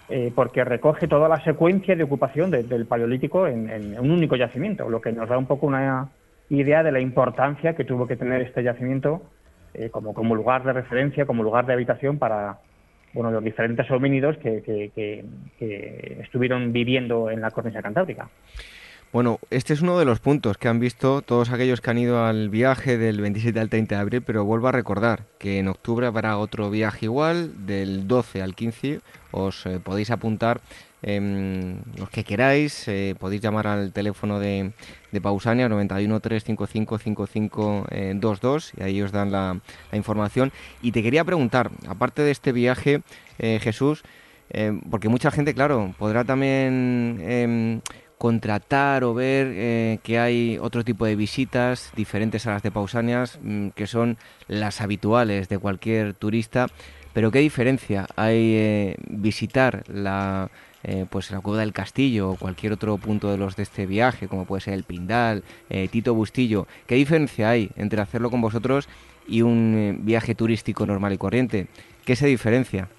eh, porque recoge toda la secuencia de ocupación del Paleolítico en, un único yacimiento, lo que nos da un poco una idea de la importancia que tuvo que tener este yacimiento eh, como, como lugar de referencia, como lugar de habitación para bueno, los diferentes homínidos que, que estuvieron viviendo en la cornisa cantábrica. Bueno, este es uno de los puntos que han visto todos aquellos que han ido al viaje del 27 al 30 de abril, pero vuelvo a recordar que en octubre habrá otro viaje igual, del 12 al 15, os eh, podéis apuntar em, los que queráis, eh, podéis llamar al teléfono de, de Pausania 91 355 5522 y ahí os dan la, información. Y te quería preguntar, aparte de este viaje, eh, Jesús, porque mucha gente, claro, podrá también em, contratar o ver eh, que hay otro tipo de visitas diferentes a las de Pausanias, mm, que son las habituales de cualquier turista. Pero ¿qué diferencia hay eh, visitar la, eh, pues la Cueva del Castillo o cualquier otro punto de los de este viaje, como puede ser el Pindal, Tito Bustillo? ¿Qué diferencia hay entre hacerlo con vosotros y un viaje turístico normal y corriente? ¿Qué se diferencia?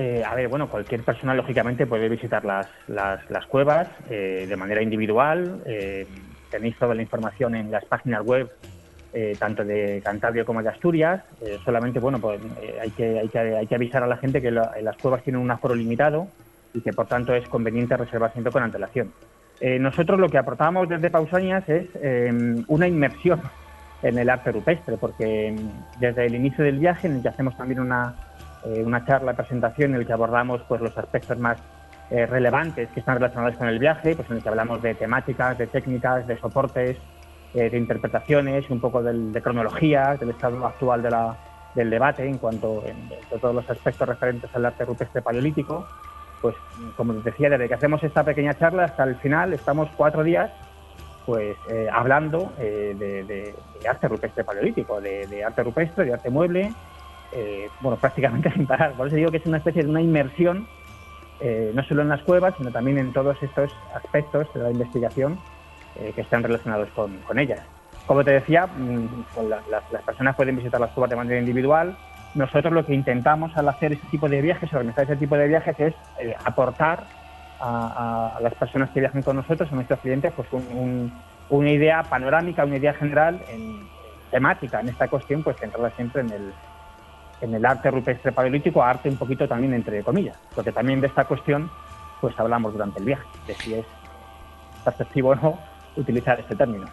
Eh, a ver, bueno, cualquier persona lógicamente puede visitar las, las, cuevas eh, de manera individual. Eh, tenéis toda la información en las páginas web tanto de Cantabria como de Asturias. solamente, bueno, pues hay, que, hay, que, hay que avisar a la gente que las cuevas tienen un aforo limitado y que por tanto es conveniente reservar asiento con antelación. nosotros lo que aportamos desde Pausanias es una inmersión en el arte rupestre, porque desde el inicio del viaje, en el que hacemos también una eh, una charla, presentación en la que abordamos pues, los aspectos más eh, relevantes que están relacionados con el viaje, pues, en el que hablamos de temáticas, de técnicas, de soportes, eh, de interpretaciones, un poco de cronología, del estado actual del debate en cuanto a todos los aspectos referentes al arte rupestre paleolítico. Pues, como decía, desde que hacemos esta pequeña charla hasta el final, estamos cuatro días pues hablando de, arte rupestre paleolítico, de, arte rupestre, de arte mueble, eh, bueno, *laughs* prácticamente sin parar. Por eso digo que es una especie de una inmersión, eh, no solo en las cuevas, sino también en todos estos aspectos de la investigación eh, que están relacionados con, ellas. Como te decía, mm, pues las personas pueden visitar las cuevas de manera individual. Nosotros lo que intentamos al hacer este tipo de viajes, organizar este tipo de viajes, es aportar a, las personas que viajan con nosotros, a nuestros clientes, pues una idea panorámica, una idea general, en, temática en esta cuestión, pues centrada siempre en el, en el arte rupestre paleolítico, arte un poquito también entre comillas, porque también de esta cuestión pues hablamos durante el viaje, de si es perceptivo o no utilizar este término.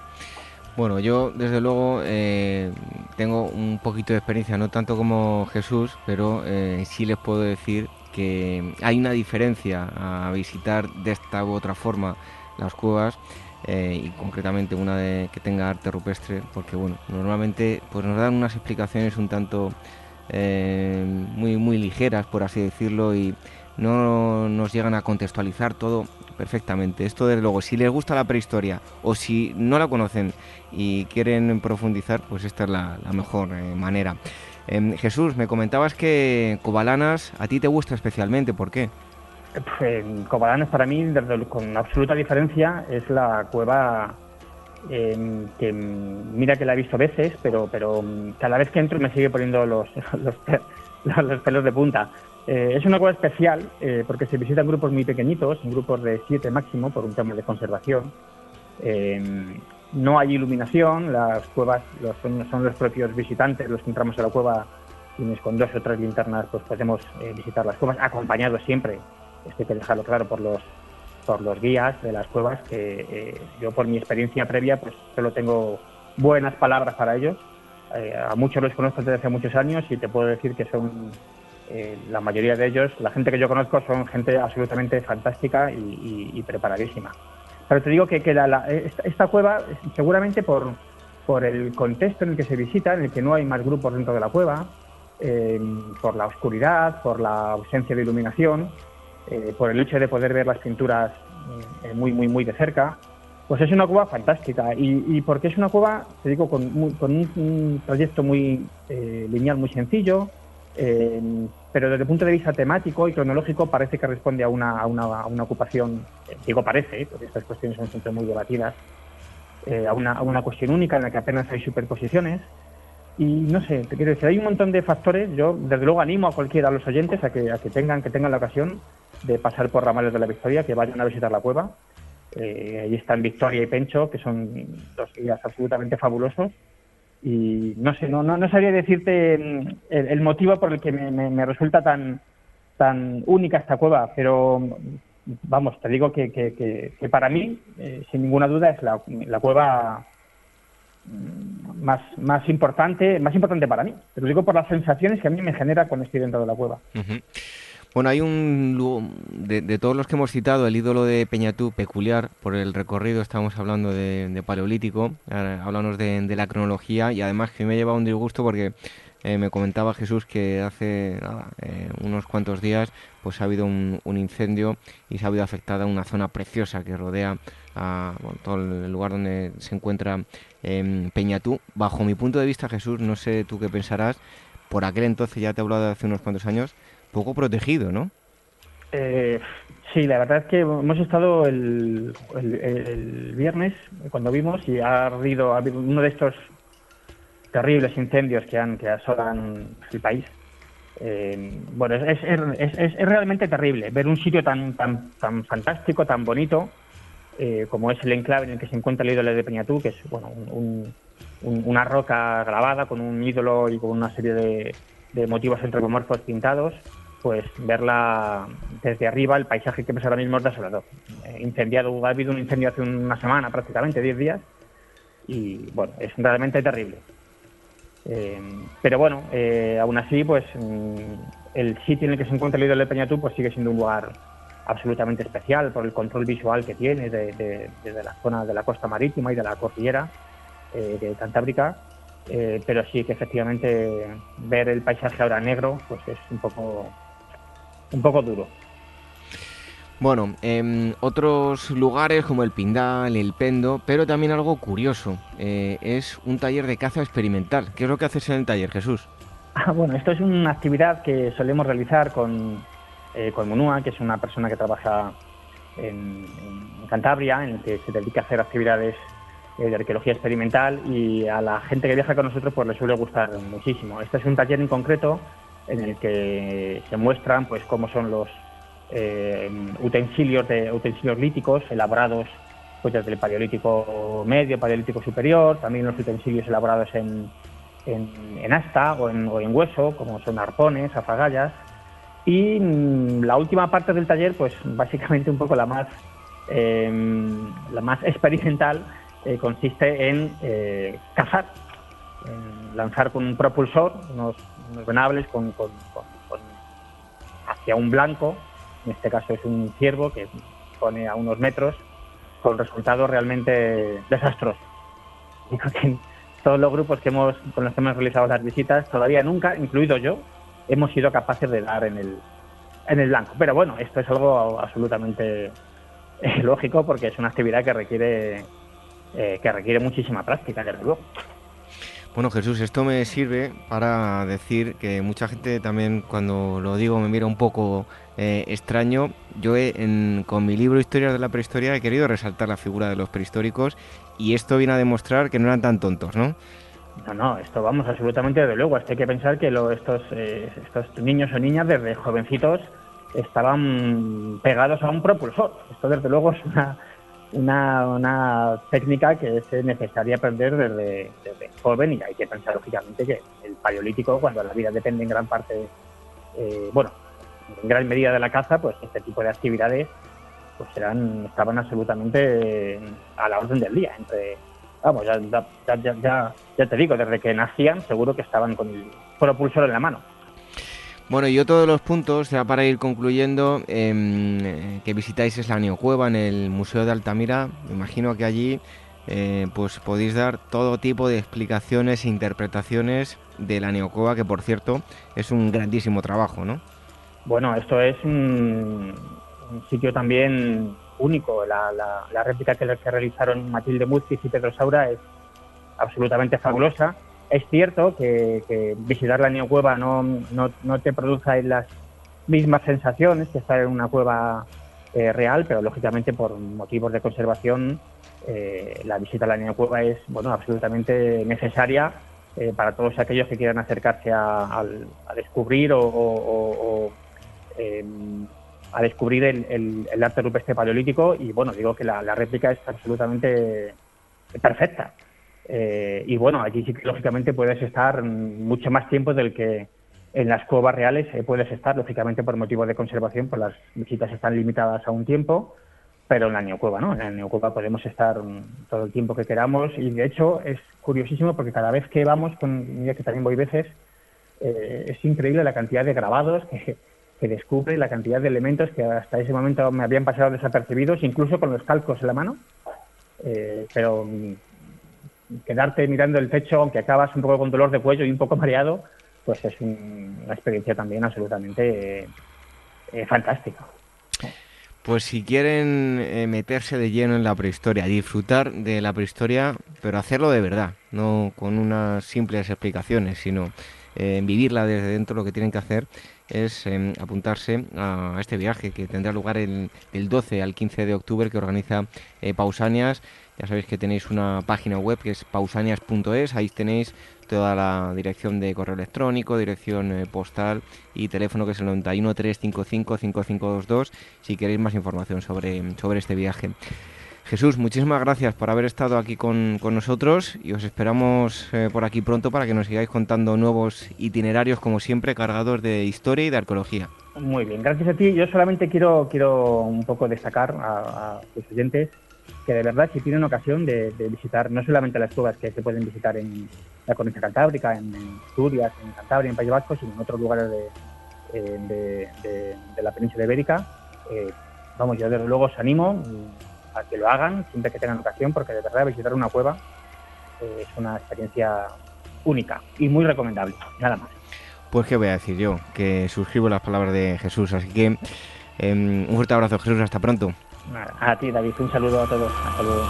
Bueno, yo desde luego eh, tengo un poquito de experiencia, no tanto como Jesús, pero eh, sí les puedo decir que hay una diferencia a visitar de esta u otra forma las cuevas eh, y concretamente una de que tenga arte rupestre, porque bueno, normalmente pues nos dan unas explicaciones un tanto muy, muy ligeras, por así decirlo, y no nos llegan a contextualizar todo perfectamente. Esto, desde luego, si les gusta la prehistoria o si no la conocen y quieren profundizar, pues esta es la, mejor eh, manera. Em, Jesús, me comentabas que Cobalanas a ti te gusta especialmente, ¿por qué? Pues, Cobalanas para mí, con absoluta diferencia, es la cueva que mira que la he visto veces, pero, pero cada vez que entro me sigue poniendo los, *laughs* *laughs* los, pelos de punta. Eh, es una cueva especial eh, porque se visitan grupos muy pequeñitos, grupos de siete máximo, por un tema de conservación. Eh, no hay iluminación, las cuevas son, los propios visitantes los que entramos a la cueva y con dos o tres linternas pues podemos visitar las cuevas, acompañados siempre, esto hay que dejarlo claro, por los por los guías de las cuevas, que eh, yo por mi experiencia previa pues solo tengo buenas palabras para ellos. Eh, a muchos los conozco desde hace muchos años y te puedo decir que son eh, la mayoría de ellos, la gente que yo conozco son gente absolutamente fantástica y, preparadísima. Pero te digo que, esta, cueva, seguramente por, por el contexto en el que se visita, en el que no hay más grupos dentro de la cueva, por la oscuridad, por la ausencia de iluminación, eh, por el hecho de poder ver las pinturas eh, muy, muy, muy de cerca, pues es una cueva fantástica. Y, porque es una cueva, te digo, con, un, proyecto muy eh, lineal, muy sencillo, pero desde el punto de vista temático y cronológico parece que responde a una, a una, a una ocupación, digo parece, porque estas cuestiones son siempre muy debatidas, a, una, a una cuestión única en la que apenas hay superposiciones. Y no sé, te quiero decir, hay un montón de factores. Yo, desde luego, animo a cualquiera de los oyentes a que, a que tengan que tengan la ocasión de pasar por Ramales de la Victoria, que vayan a visitar la cueva. Eh, ahí están Victoria y Pencho, que son dos guías absolutamente fabulosos. Y no sé, no, no, sabría decirte mm, el, motivo por el que me, resulta tan, tan única esta cueva, pero vamos, te digo que, que, para mí, eh, sin ninguna duda, es la, la cueva mm, más, más importante, más importante para mí. Te lo digo por las sensaciones que a mí me genera cuando estoy dentro de la cueva. Bueno, hay un de, todos los que hemos citado, el ídolo de Peñatú peculiar por el recorrido, estamos hablando de, paleolítico, hablamos de, la cronología y además que me ha llevado un disgusto porque eh, me comentaba Jesús que hace eh, unos cuantos días pues ha habido un, incendio y se ha habido afectada una zona preciosa que rodea a todo el lugar donde se encuentra eh, Peñatú. Bajo mi punto de vista, Jesús, no sé tú qué pensarás, por aquel entonces ya te he hablado de hace unos cuantos años, poco protegido, ¿no? Eh, sí, la verdad es que hemos estado el, viernes cuando vimos y ha habido, uno de estos terribles incendios que, han, que asolan el país. Eh, bueno, es, es, realmente terrible ver un sitio tan, tan, tan fantástico, tan bonito, eh, como es el enclave en el que se encuentra el ídolo de Peñatú, que es bueno, una roca grabada con un ídolo y con una serie de, de motivos antropomorfos pintados pues verla desde arriba, el paisaje que ves ahora mismo es desolador. Eh, incendiado, ha habido un incendio hace una semana prácticamente, 10 días, y bueno, es realmente terrible. Eh, pero bueno, eh, aún así, pues mm, el sitio en el que se encuentra el ídolo de Peñatú pues sigue siendo un lugar absolutamente especial por el control visual que tiene desde de, la zona de la costa marítima y de la cordillera de Cantábrica. pero sí que efectivamente ver el paisaje ahora negro pues es un poco un poco duro. Bueno, en em, otros lugares como el Pindal, el Pendo, pero también algo curioso, eh, es un taller de caza experimental. ¿Qué es lo que haces en el taller, Jesús? Ah, bueno, esto es una actividad que solemos realizar con, eh, con Munúa, que es una persona que trabaja en, Cantabria, en el que se dedica a hacer actividades eh, de arqueología experimental y a la gente que viaja con nosotros pues le suele gustar muchísimo. Este es un taller en concreto en el que se muestran pues cómo son los eh, utensilios de utensilios líticos elaborados pues desde el paleolítico medio, paleolítico superior, también los utensilios elaborados en, en, asta o en, o en, hueso, como son arpones, afagallas. Y mm, la última parte del taller, pues básicamente un poco la más, em, la más experimental, eh, consiste en eh, cazar, lanzar con un propulsor unos unos venables con, hacia un blanco, en este caso es un ciervo que pone a unos metros, con resultados realmente desastrosos. *laughs* Todos los grupos que hemos, con los que hemos realizado las visitas, todavía nunca, incluido yo, hemos sido capaces de dar en el, en el blanco. Pero bueno, esto es algo absolutamente eh, lógico porque es una actividad que requiere, eh, que requiere muchísima práctica, desde luego. Bueno, Jesús, esto me sirve para decir que mucha gente también cuando lo digo me mira un poco eh, extraño. Yo con mi libro Historias de la Prehistoria he querido resaltar la figura de los prehistóricos y esto viene a demostrar que no eran tan tontos, ¿no? No, no, esto vamos absolutamente de luego. hay que pensar que estos, eh, estos niños o niñas desde jovencitos estaban pegados a un propulsor. Esto desde luego es una una, una técnica que es necesaria aprender desde, joven y hay que pensar lógicamente que el paleolítico, cuando la vida depende en gran parte, eh, bueno, en gran medida de la caza, pues este tipo de actividades pues eran estaban absolutamente a la orden del día. Entre, vamos, ya, ya, ya, te digo, desde que nacían seguro que estaban con el propulsor en la mano. Bueno, yo todos los puntos, ya para ir concluyendo, em, que visitáis es la Neocueva en el Museo de Altamira. Me imagino que allí eh, pues podéis dar todo tipo de explicaciones e interpretaciones de la Neocueva, que por cierto es un grandísimo trabajo, ¿no? Bueno, esto es un, sitio también único. La, réplica que, que, realizaron Matilde Muzquiz y Pedro Saura es absolutamente fabulosa es cierto que, visitar la neocueva no, no, no, te produce las mismas sensaciones que estar en una cueva eh, real, pero lógicamente por motivos de conservación eh, la visita a la neocueva es bueno absolutamente necesaria eh, para todos aquellos que quieran acercarse a, descubrir o, em, a descubrir el, el, arte rupestre paleolítico. Y bueno digo que la réplica es absolutamente perfecta eh, y bueno, aquí sí que lógicamente puedes estar mucho más tiempo del que en las cuevas reales eh, puedes estar, lógicamente por motivos de conservación, pues las visitas están limitadas a un tiempo, pero en la neocueva, ¿no? En la neocueva podemos estar todo el tiempo que queramos y de hecho es curiosísimo porque cada vez que vamos, con, mira que también voy veces, eh, es increíble la cantidad de grabados que, que descubre y la cantidad de elementos que hasta ese momento me habían pasado desapercibidos, incluso con los calcos en la mano. pero quedarte mirando el techo, aunque acabas un poco con dolor de cuello y un poco mareado, pues es una experiencia también absolutamente eh, fantástica. Pues si quieren eh, meterse de lleno en la prehistoria, disfrutar de la prehistoria, pero hacerlo de verdad, no con unas simples explicaciones, sino eh, vivirla desde dentro, lo que tienen que hacer es em, apuntarse a este viaje que tendrá lugar el, del 12 al 15 de octubre que organiza Pausanias ya sabéis que tenéis una página web que es pausanias.es, ahí tenéis toda la dirección de correo electrónico, dirección eh, postal y teléfono que es el 91 355 5522 si queréis más información sobre, sobre este viaje. Jesús, muchísimas gracias por haber estado aquí con, nosotros y os esperamos eh, por aquí pronto para que nos sigáis contando nuevos itinerarios, como siempre, cargados de historia y de arqueología. Muy bien, gracias a ti. Yo solamente quiero, quiero un poco destacar a, a tus oyentes que de verdad si tienen ocasión de, visitar no solamente las cuevas que se pueden visitar en la cornisa cantábrica, en, Asturias, en Cantabria, en País Vasco, sino en otros lugares de, eh, la península ibérica, eh, vamos, yo desde luego os animo a que lo hagan siempre que tengan ocasión, porque de verdad visitar una cueva eh, es una experiencia única y muy recomendable, nada más. Pues qué voy a decir yo, que suscribo las palabras de Jesús, así que em, un fuerte abrazo Jesús, hasta pronto. A ti, David, un saludo a todos. Hasta luego.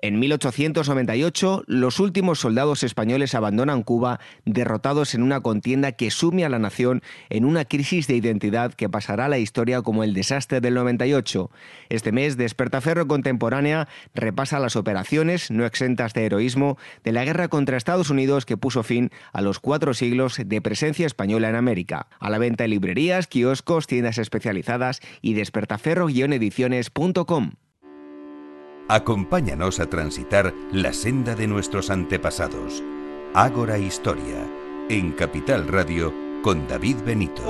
En 1898, los últimos soldados españoles abandonan Cuba derrotados en una contienda que sume a la nación en una crisis de identidad que pasará a la historia como el desastre del 98. Este mes, Despertaferro Contemporánea repasa las operaciones, no exentas de heroísmo, de la guerra contra Estados Unidos que puso fin a los cuatro siglos de presencia española en América. A la venta en librerías, kioscos, tiendas especializadas y despertaferro-ediciones.com. Acompáñanos a transitar la senda de nuestros antepasados. Ágora Historia, en Capital Radio, con David Benito.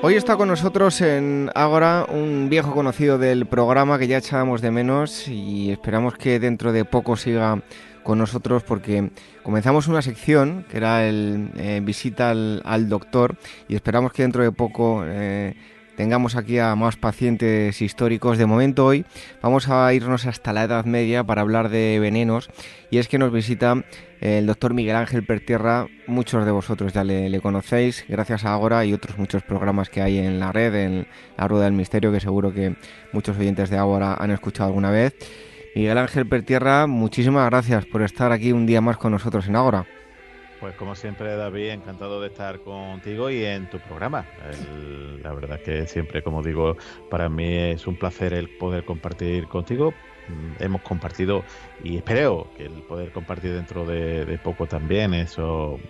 Hoy está con nosotros en Ágora un viejo conocido del programa que ya echábamos de menos y esperamos que dentro de poco siga con nosotros porque comenzamos una sección que era el eh, visita al, doctor y esperamos que dentro de poco eh, tengamos aquí a más pacientes históricos. De momento hoy vamos a irnos hasta la Edad Media para hablar de venenos y es que nos visita el doctor Miguel Ángel Pertierra. Muchos de vosotros ya le, le, conocéis gracias a Agora y otros muchos programas que hay en la red, en la Rueda del Misterio, que seguro que muchos oyentes de Agora han escuchado alguna vez. Miguel Ángel Pertierra, muchísimas gracias por estar aquí un día más con nosotros en Ágora. Pues como siempre, David, encantado de estar contigo y en tu programa. la verdad que siempre, como digo, para mí es un placer el poder compartir contigo. Mm, hemos compartido y espero que el poder compartir dentro de, poco también eso,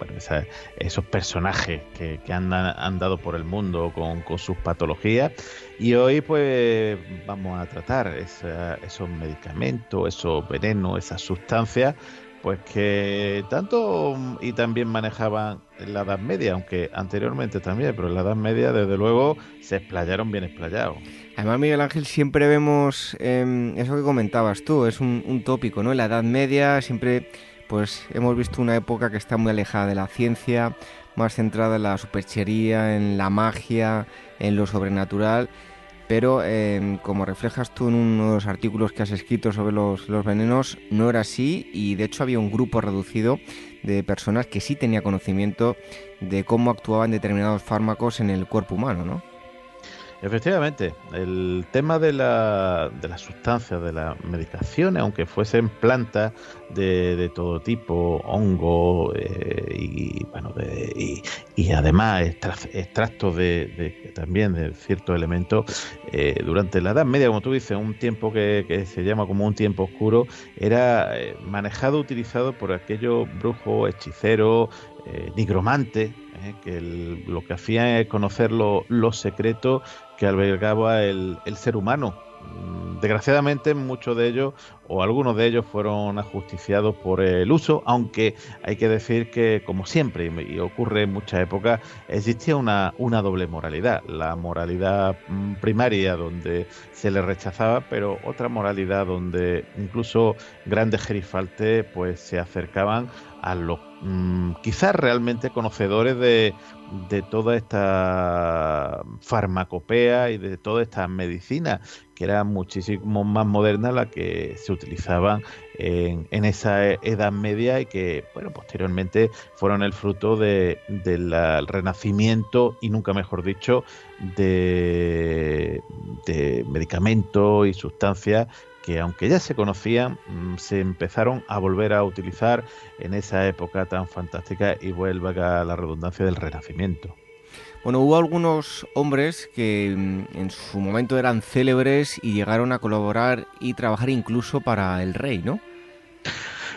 esos personajes que, han, dado por el mundo con, sus patologías. Y hoy pues vamos a tratar esos medicamentos, esos venenos, esas sustancias pues que tanto y también manejaban la Edad Media, aunque anteriormente también, pero en la Edad Media desde luego se explayaron bien explayados. Además, Miguel Ángel, siempre vemos em, eso que comentabas tú, es un, tópico, ¿no? En la Edad Media siempre pues hemos visto una época que está muy alejada de la ciencia, más centrada en la superchería, en la magia, en lo sobrenatural pero em, como reflejas tú en uno de los artículos que has escrito sobre los, venenos, no era así y de hecho había un grupo reducido de personas que sí tenía conocimiento de cómo actuaban determinados fármacos en el cuerpo humano, ¿no? Efectivamente, el tema de, la, de las sustancias, de las medicaciones, aunque fuesen plantas de, todo tipo, hongo eh, y, bueno, y, además extractos de, también de ciertos elementos, eh, durante la Edad Media, como tú dices, un tiempo que, se llama como un tiempo oscuro, era eh, manejado, utilizado por aquellos brujos, hechiceros, nigromantes, que lo que hacían es conocer los secretos que albergaba el, ser humano. Mm, desgraciadamente muchos de ellos o algunos de ellos fueron ajusticiados por el uso, aunque hay que decir que como siempre y ocurre en muchas épocas existía una, una doble moralidad, la moralidad mm, primaria donde se le rechazaba, pero otra moralidad donde incluso grandes gerifaltes pues se acercaban a los mm, quizás realmente conocedores de, de toda esta farmacopea y de toda esta medicina que era muchísimo más moderna la que se utilizaba en, esa edad media y que bueno posteriormente fueron el fruto de, del renacimiento y nunca mejor dicho de, de medicamentos y sustancias que aunque ya se conocían, mm, se empezaron a volver a utilizar en esa época tan fantástica y vuelva a la redundancia del Renacimiento. Bueno, hubo algunos hombres que mm, en su momento eran célebres y llegaron a colaborar y trabajar incluso para el rey, ¿no?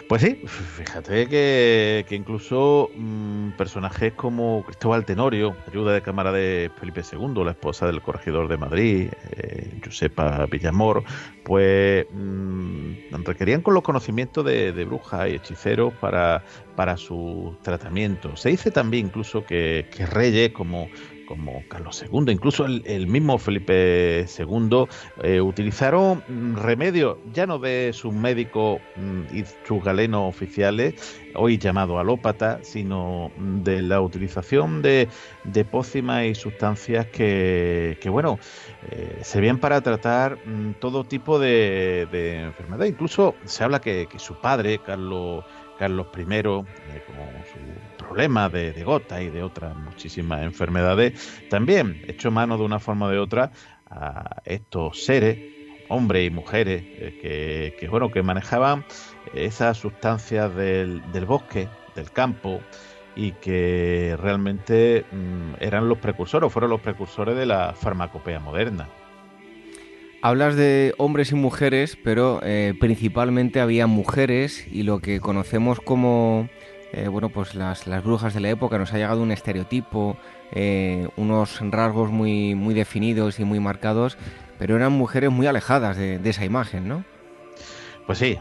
Pues sí, fíjate que, incluso mm, personajes como Cristóbal Tenorio, ayuda de cámara de Felipe II, la esposa del corregidor de Madrid, eh, Josepa Villamor, pues mm, requerían con los conocimientos de, brujas y hechiceros para, para su tratamiento. Se dice también incluso que, que reyes como como Carlos II, incluso el, mismo Felipe II, eh, utilizaron remedios ya no de sus médicos mm, y sus galenos oficiales, hoy llamado alópata, sino de la utilización de, de pócimas y sustancias que, bueno, eh, servían para tratar mm, todo tipo de, de enfermedad. Incluso se habla que, que su padre, Carlos Carlos I, eh, con su problema de, gota y de otras muchísimas enfermedades, también echó mano de una forma o de otra a estos seres, hombres y mujeres, eh, que, bueno, que manejaban esas sustancias del, bosque, del campo, y que realmente mm, eran los precursores, fueron los precursores de la farmacopea moderna. Hablas de hombres y mujeres, pero eh, principalmente había mujeres y lo que conocemos como eh, bueno, pues las, brujas de la época nos ha llegado un estereotipo, eh, unos rasgos muy, muy definidos y muy marcados, pero eran mujeres muy alejadas de, de esa imagen, ¿no? Pues sí,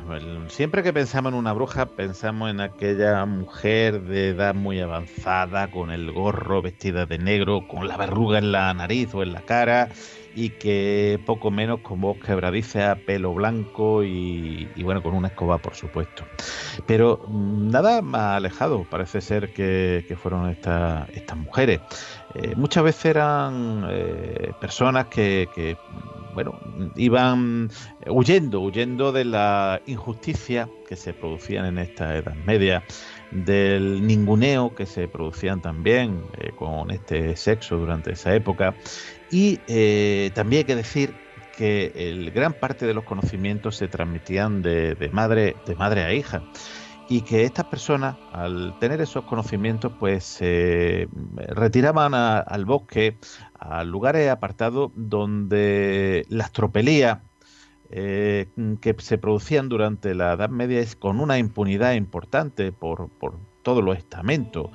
siempre que pensamos en una bruja pensamos en aquella mujer de edad muy avanzada, con el gorro vestida de negro, con la verruga en la nariz o en la cara y que poco menos con voz quebradiza, pelo blanco y, bueno, con una escoba, por supuesto. Pero mm, nada más alejado parece ser que, fueron estas mujeres. Eh, muchas veces eran eh, personas que, bueno, iban huyendo, huyendo de la injusticia que se producían en esta Edad Media, del ninguneo que se producían también eh, con este sexo durante esa época y eh, también hay que decir que el gran parte de los conocimientos se transmitían de, madre, de madre a hija. y que estas personas, al tener esos conocimientos, pues se retiraban al bosque, a lugares apartados donde las tropelías eh, que se producían durante la Edad Media es con una impunidad importante por, por todos los estamentos.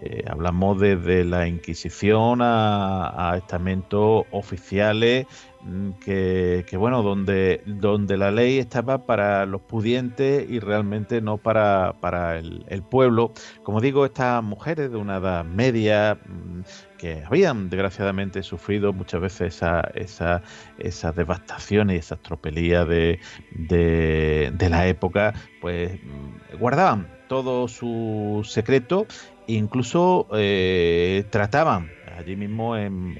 Eh, hablamos desde la Inquisición a, estamentos oficiales mm, que, bueno, donde, donde la ley estaba para los pudientes y realmente no para, para el, pueblo. Como digo, estas mujeres de una edad media mm, que habían desgraciadamente sufrido muchas veces esa, esa, esas devastaciones y esas tropelías de, de la época, pues mm, guardaban todo su secreto incluso eh, trataban allí mismo en,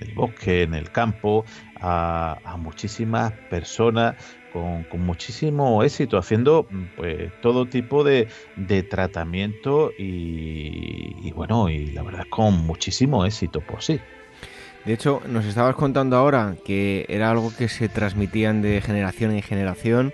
el bosque, en el campo, a, muchísimas personas con, muchísimo éxito, haciendo pues todo tipo de, tratamiento y, bueno, y la verdad con muchísimo éxito por sí. De hecho, nos estabas contando ahora que era algo que se transmitían de generación en generación.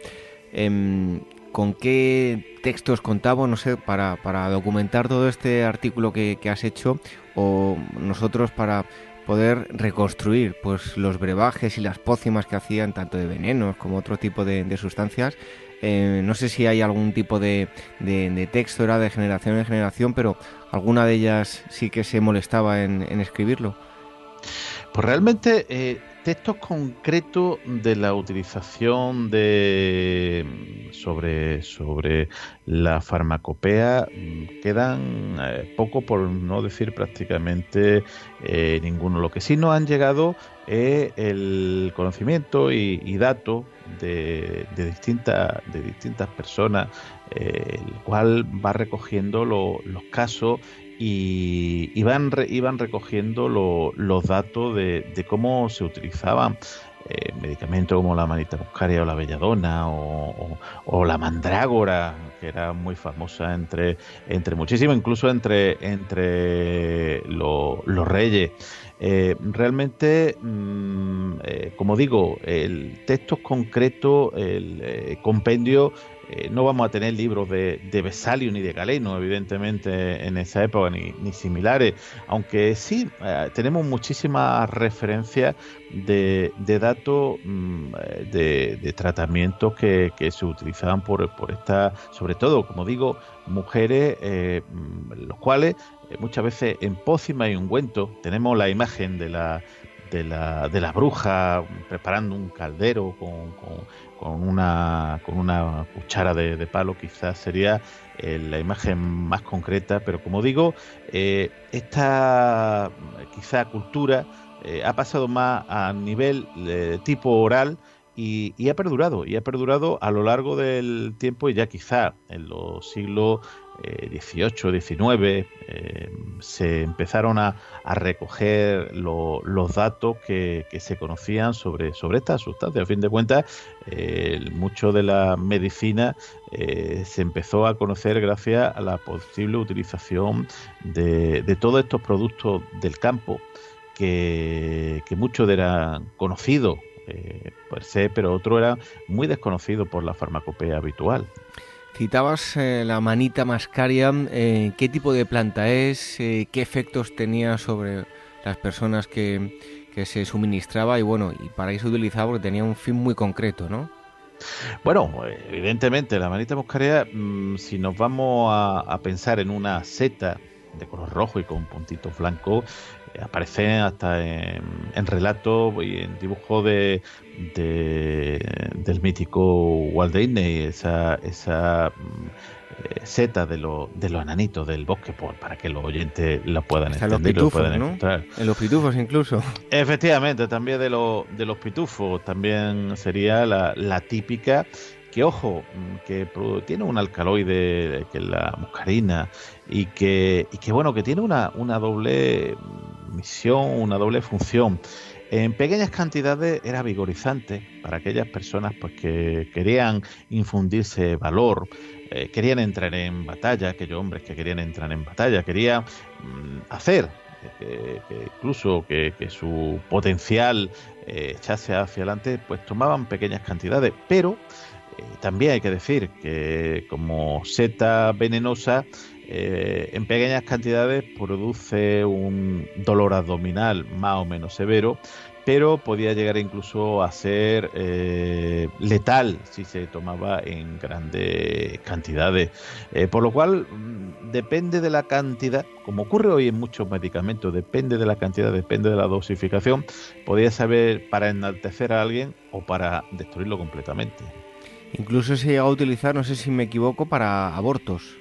Em, ¿Con qué textos contamos, no sé, para, para documentar todo este artículo que, has hecho o nosotros para poder reconstruir pues los brebajes y las pócimas que hacían tanto de venenos como otro tipo de, sustancias? Eh, no sé si hay algún tipo de, de, texto, era de generación en generación, pero alguna de ellas sí que se molestaba en, escribirlo. Pues realmente eh, textos concretos de la utilización de sobre, sobre la farmacopea mm, quedan eh, poco, por no decir prácticamente eh, ninguno. Lo que sí nos han llegado es el conocimiento y, datos de, distintas, de distintas personas, eh, el cual va recogiendo los casos y iban, iban recogiendo los datos de, cómo se utilizaban eh, medicamentos como la manita muscaria o la belladona o, la mandrágora, que era muy famosa entre, entre muchísimo, incluso entre, entre los reyes. Eh, realmente, mm, eh, como digo, el texto concreto, el compendio eh, no vamos a tener libros de, de Besalio ni de Galeno, evidentemente, en esa época, ni, similares, aunque sí eh, tenemos muchísimas referencias de, datos mm, de, tratamientos que, se utilizaban por, por esta, sobre todo, como digo, mujeres, eh, mm, los cuales muchas veces en pócima y ungüento tenemos la imagen de la de la, de la bruja preparando un caldero con, con, una, con una cuchara de, palo, quizás sería eh, la imagen más concreta, pero como digo, eh, esta quizá cultura eh, ha pasado más a nivel tipo oral y, y, ha perdurado, y ha perdurado a lo largo del tiempo y ya quizá en los siglos 18, eh, 19, eh, se empezaron a, recoger los datos que, se conocían sobre, sobre esta sustancia. A fin de cuentas, eh, mucho de la medicina se empezó a conocer gracias a la posible utilización de, todos estos productos del campo, que, muchos eran conocidos per se, pero otros eran muy desconocidos por la farmacopea habitual. Citabas eh, la manita mascaria, eh, ¿qué tipo de planta es? Eh, ¿Qué efectos tenía sobre las personas que, se suministraba? Y bueno, y para eso utilizaba porque tenía un fin muy concreto, ¿no? Bueno, evidentemente la manita mascaria, mm, si nos vamos a, pensar en una seta de color rojo y con puntitos blancos, aparecen hasta en, en relatos y en dibujos de, del mítico Walt Disney, esa, esa mm, seta de, lo, de los ananitos del bosque, por, para que los oyentes lo puedan entender lo puedan encontrar. En los pitufos incluso. Efectivamente, también de, lo, de los pitufos, también sería la, la típica que ojo, que tiene un alcaloide que es la muscarina y que, y que bueno, que tiene una, una doble misión, una doble función. En pequeñas cantidades era vigorizante para aquellas personas pues, que querían infundirse valor, eh, querían entrar en batalla, aquellos hombres que querían entrar en batalla, querían mm, hacer que, incluso que, su potencial eh, echase hacia adelante, pues tomaban pequeñas cantidades, pero también hay que decir que como seta venenosa, en pequeñas cantidades produce un dolor abdominal más o menos severo pero podía llegar incluso a ser eh, letal si se tomaba en grandes cantidades. Eh, por lo cual, mm, depende de la cantidad, como ocurre hoy en muchos medicamentos, depende de la cantidad, depende de la dosificación, podía saber para enaltecer a alguien o para destruirlo completamente. Incluso se llegó a utilizar, no sé si me equivoco, para abortos.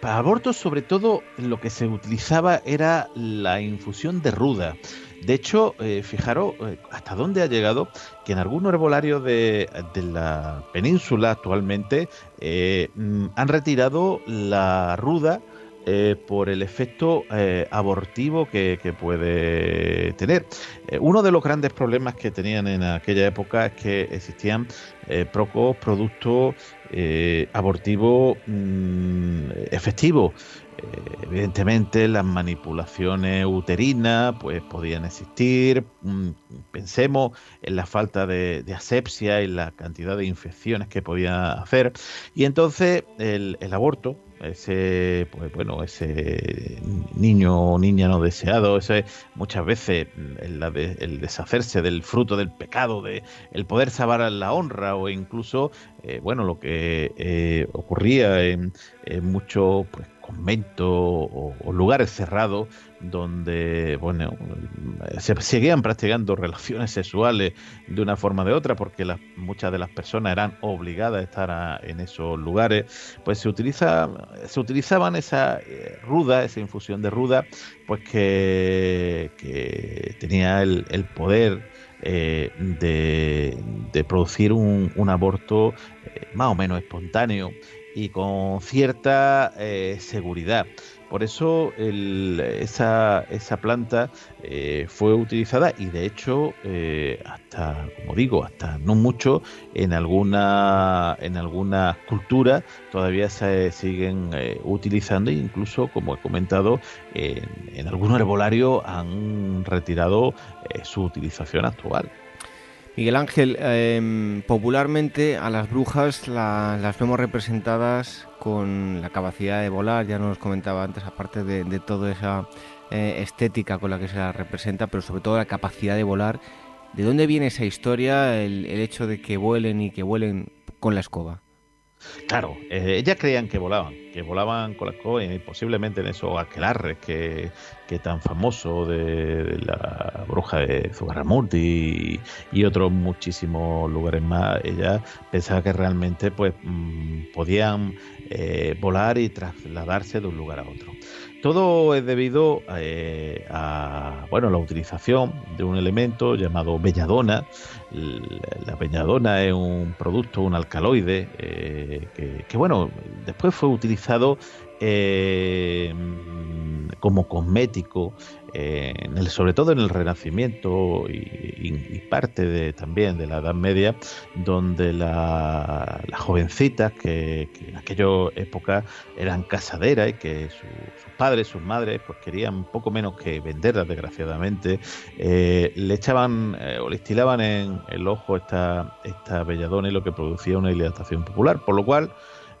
Para abortos, sobre todo, lo que se utilizaba era la infusión de ruda. De hecho, eh, fijaros eh, hasta dónde ha llegado que en algunos herbolarios de, la península actualmente eh, mm, han retirado la ruda por el efecto abortivo que, puede tener. uno de los grandes problemas que tenían en aquella época es que existían pocos productos abortivos mm, efectivos. Eh, evidentemente las manipulaciones uterinas pues podían existir. Mm, pensemos en la falta de, asepsia y la cantidad de infecciones que podía hacer. Y entonces el, aborto, ese pues bueno ese niño o niña no deseado ese muchas veces mm, el, deshacerse del fruto del pecado de el poder salvar la honra o incluso eh, bueno lo que eh, ocurría en, en muchos pues, conventos o, lugares cerrados donde bueno se seguían practicando relaciones sexuales de una forma o de otra porque muchas de las personas eran obligadas a estar en esos lugares pues se utiliza se utilizaban esa eh, ruda esa infusión de ruda pues que, tenía el, poder eh, de, producir un, aborto eh, más o menos espontáneo y con cierta seguridad. Por eso esa, esa, planta eh, fue utilizada y de hecho eh, hasta, como digo, hasta no mucho en alguna en algunas culturas todavía se siguen utilizando e incluso, como he comentado, en, en algunos herbolarios han retirado su utilización actual. Miguel Ángel, em, popularmente a las brujas las vemos representadas con la capacidad de volar, ya nos comentaba antes, aparte de, toda esa eh, estética con la que se la representa, pero sobre todo la capacidad de volar. ¿De dónde viene esa historia, el, hecho de que vuelen y que vuelen con la escoba? Claro, eh, ellas creían que volaban, que volaban con las escoba y posiblemente en esos aquelarres que, que tan famoso de, la bruja de Zugarramurdi y, otros muchísimos lugares más. Ella pensaba que realmente pues mm, podían eh, volar y trasladarse de un lugar a otro. Todo es debido eh, a bueno, la utilización de un elemento llamado belladona. La belladona es un producto, un alcaloide, eh, que, bueno, después fue utilizado eh, como cosmético sobre todo en el Renacimiento y, parte de, también de la Edad Media, donde las jovencitas que, en aquella época eran casaderas y que sus padres, sus madres, pues querían poco menos que venderlas, desgraciadamente, eh, le echaban eh, o le estilaban en el ojo esta, esta belladona y lo que producía una dilatación popular, por lo cual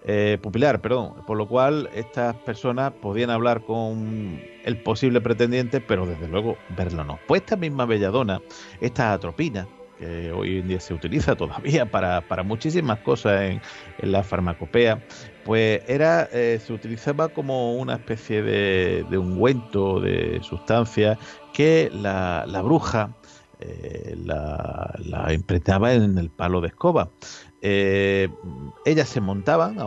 eh, pupilar, perdón, por lo cual estas personas podían hablar con el posible pretendiente, pero desde luego verlo no. Pues esta misma belladona, esta atropina, que hoy en día se utiliza *laughs* todavía para, muchísimas cosas en, la farmacopea, pues era eh, se utilizaba como una especie de, ungüento, de sustancia que la, bruja eh, la, la, en el palo de escoba. Eh, ellas se montaban a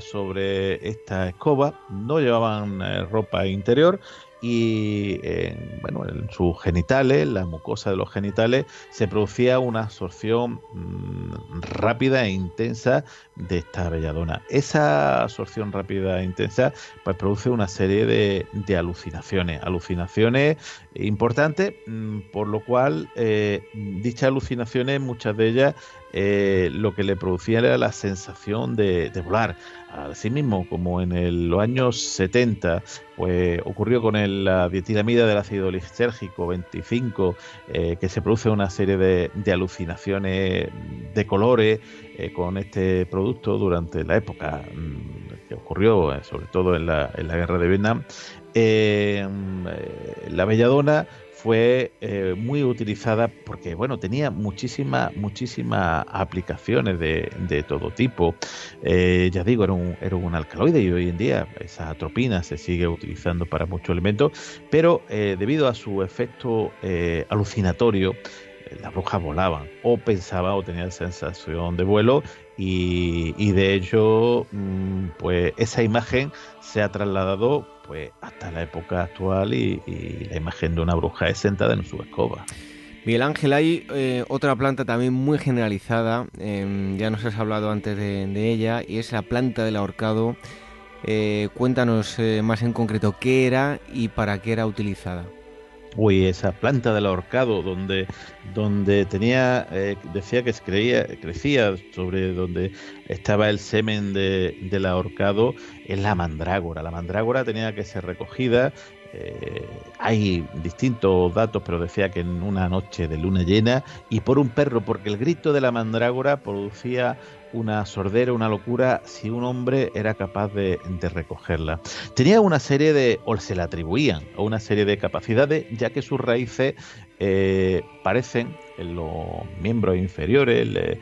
sobre esta escoba, no llevaban eh, ropa interior y en, bueno, en sus genitales, la mucosa de los genitales, se producía una absorción mm, rápida e intensa de esta belladona. Esa absorción rápida e intensa pues produce una serie de, alucinaciones, alucinaciones importantes, mm, por lo cual eh, dichas alucinaciones, muchas de ellas eh, lo que le producía era la sensación de, volar. Asimismo, como en los años 70, pues ocurrió con el, la dietilamida del ácido lisérgico 25, eh, que se produce una serie de, alucinaciones de colores eh, con este producto durante la época mm, que ocurrió, sobre todo en la, en la guerra de Vietnam. la belladona fue eh, muy utilizada porque bueno tenía muchísimas muchísimas aplicaciones de, todo tipo. Eh, ya digo era un, era un alcaloide y hoy en día esa atropina se sigue utilizando para muchos elementos pero eh, debido a su efecto alucinatorio las brujas volaban o pensaban o tenían sensación de vuelo y, de hecho mm, pues esa imagen se ha trasladado pues hasta la época actual y, la imagen de una bruja es sentada en su escoba. Miguel Ángel, hay eh, otra planta también muy generalizada, em, ya nos has hablado antes de, ella, y es la planta del ahorcado. Eh, cuéntanos eh, más en concreto qué era y para qué era utilizada. Uy, esa planta del ahorcado donde, donde tenía, eh, decía que creía, crecía sobre donde estaba el semen de, del ahorcado, es la mandrágora. La mandrágora tenía que ser recogida. Eh, hay distintos datos, pero decía que en una noche de luna llena y por un perro, porque el grito de la mandrágora producía una sordera, una locura, si un hombre era capaz de, recogerla. Tenía una serie de, o se le atribuían, a una serie de capacidades, ya que sus raíces eh, parecen en los miembros inferiores,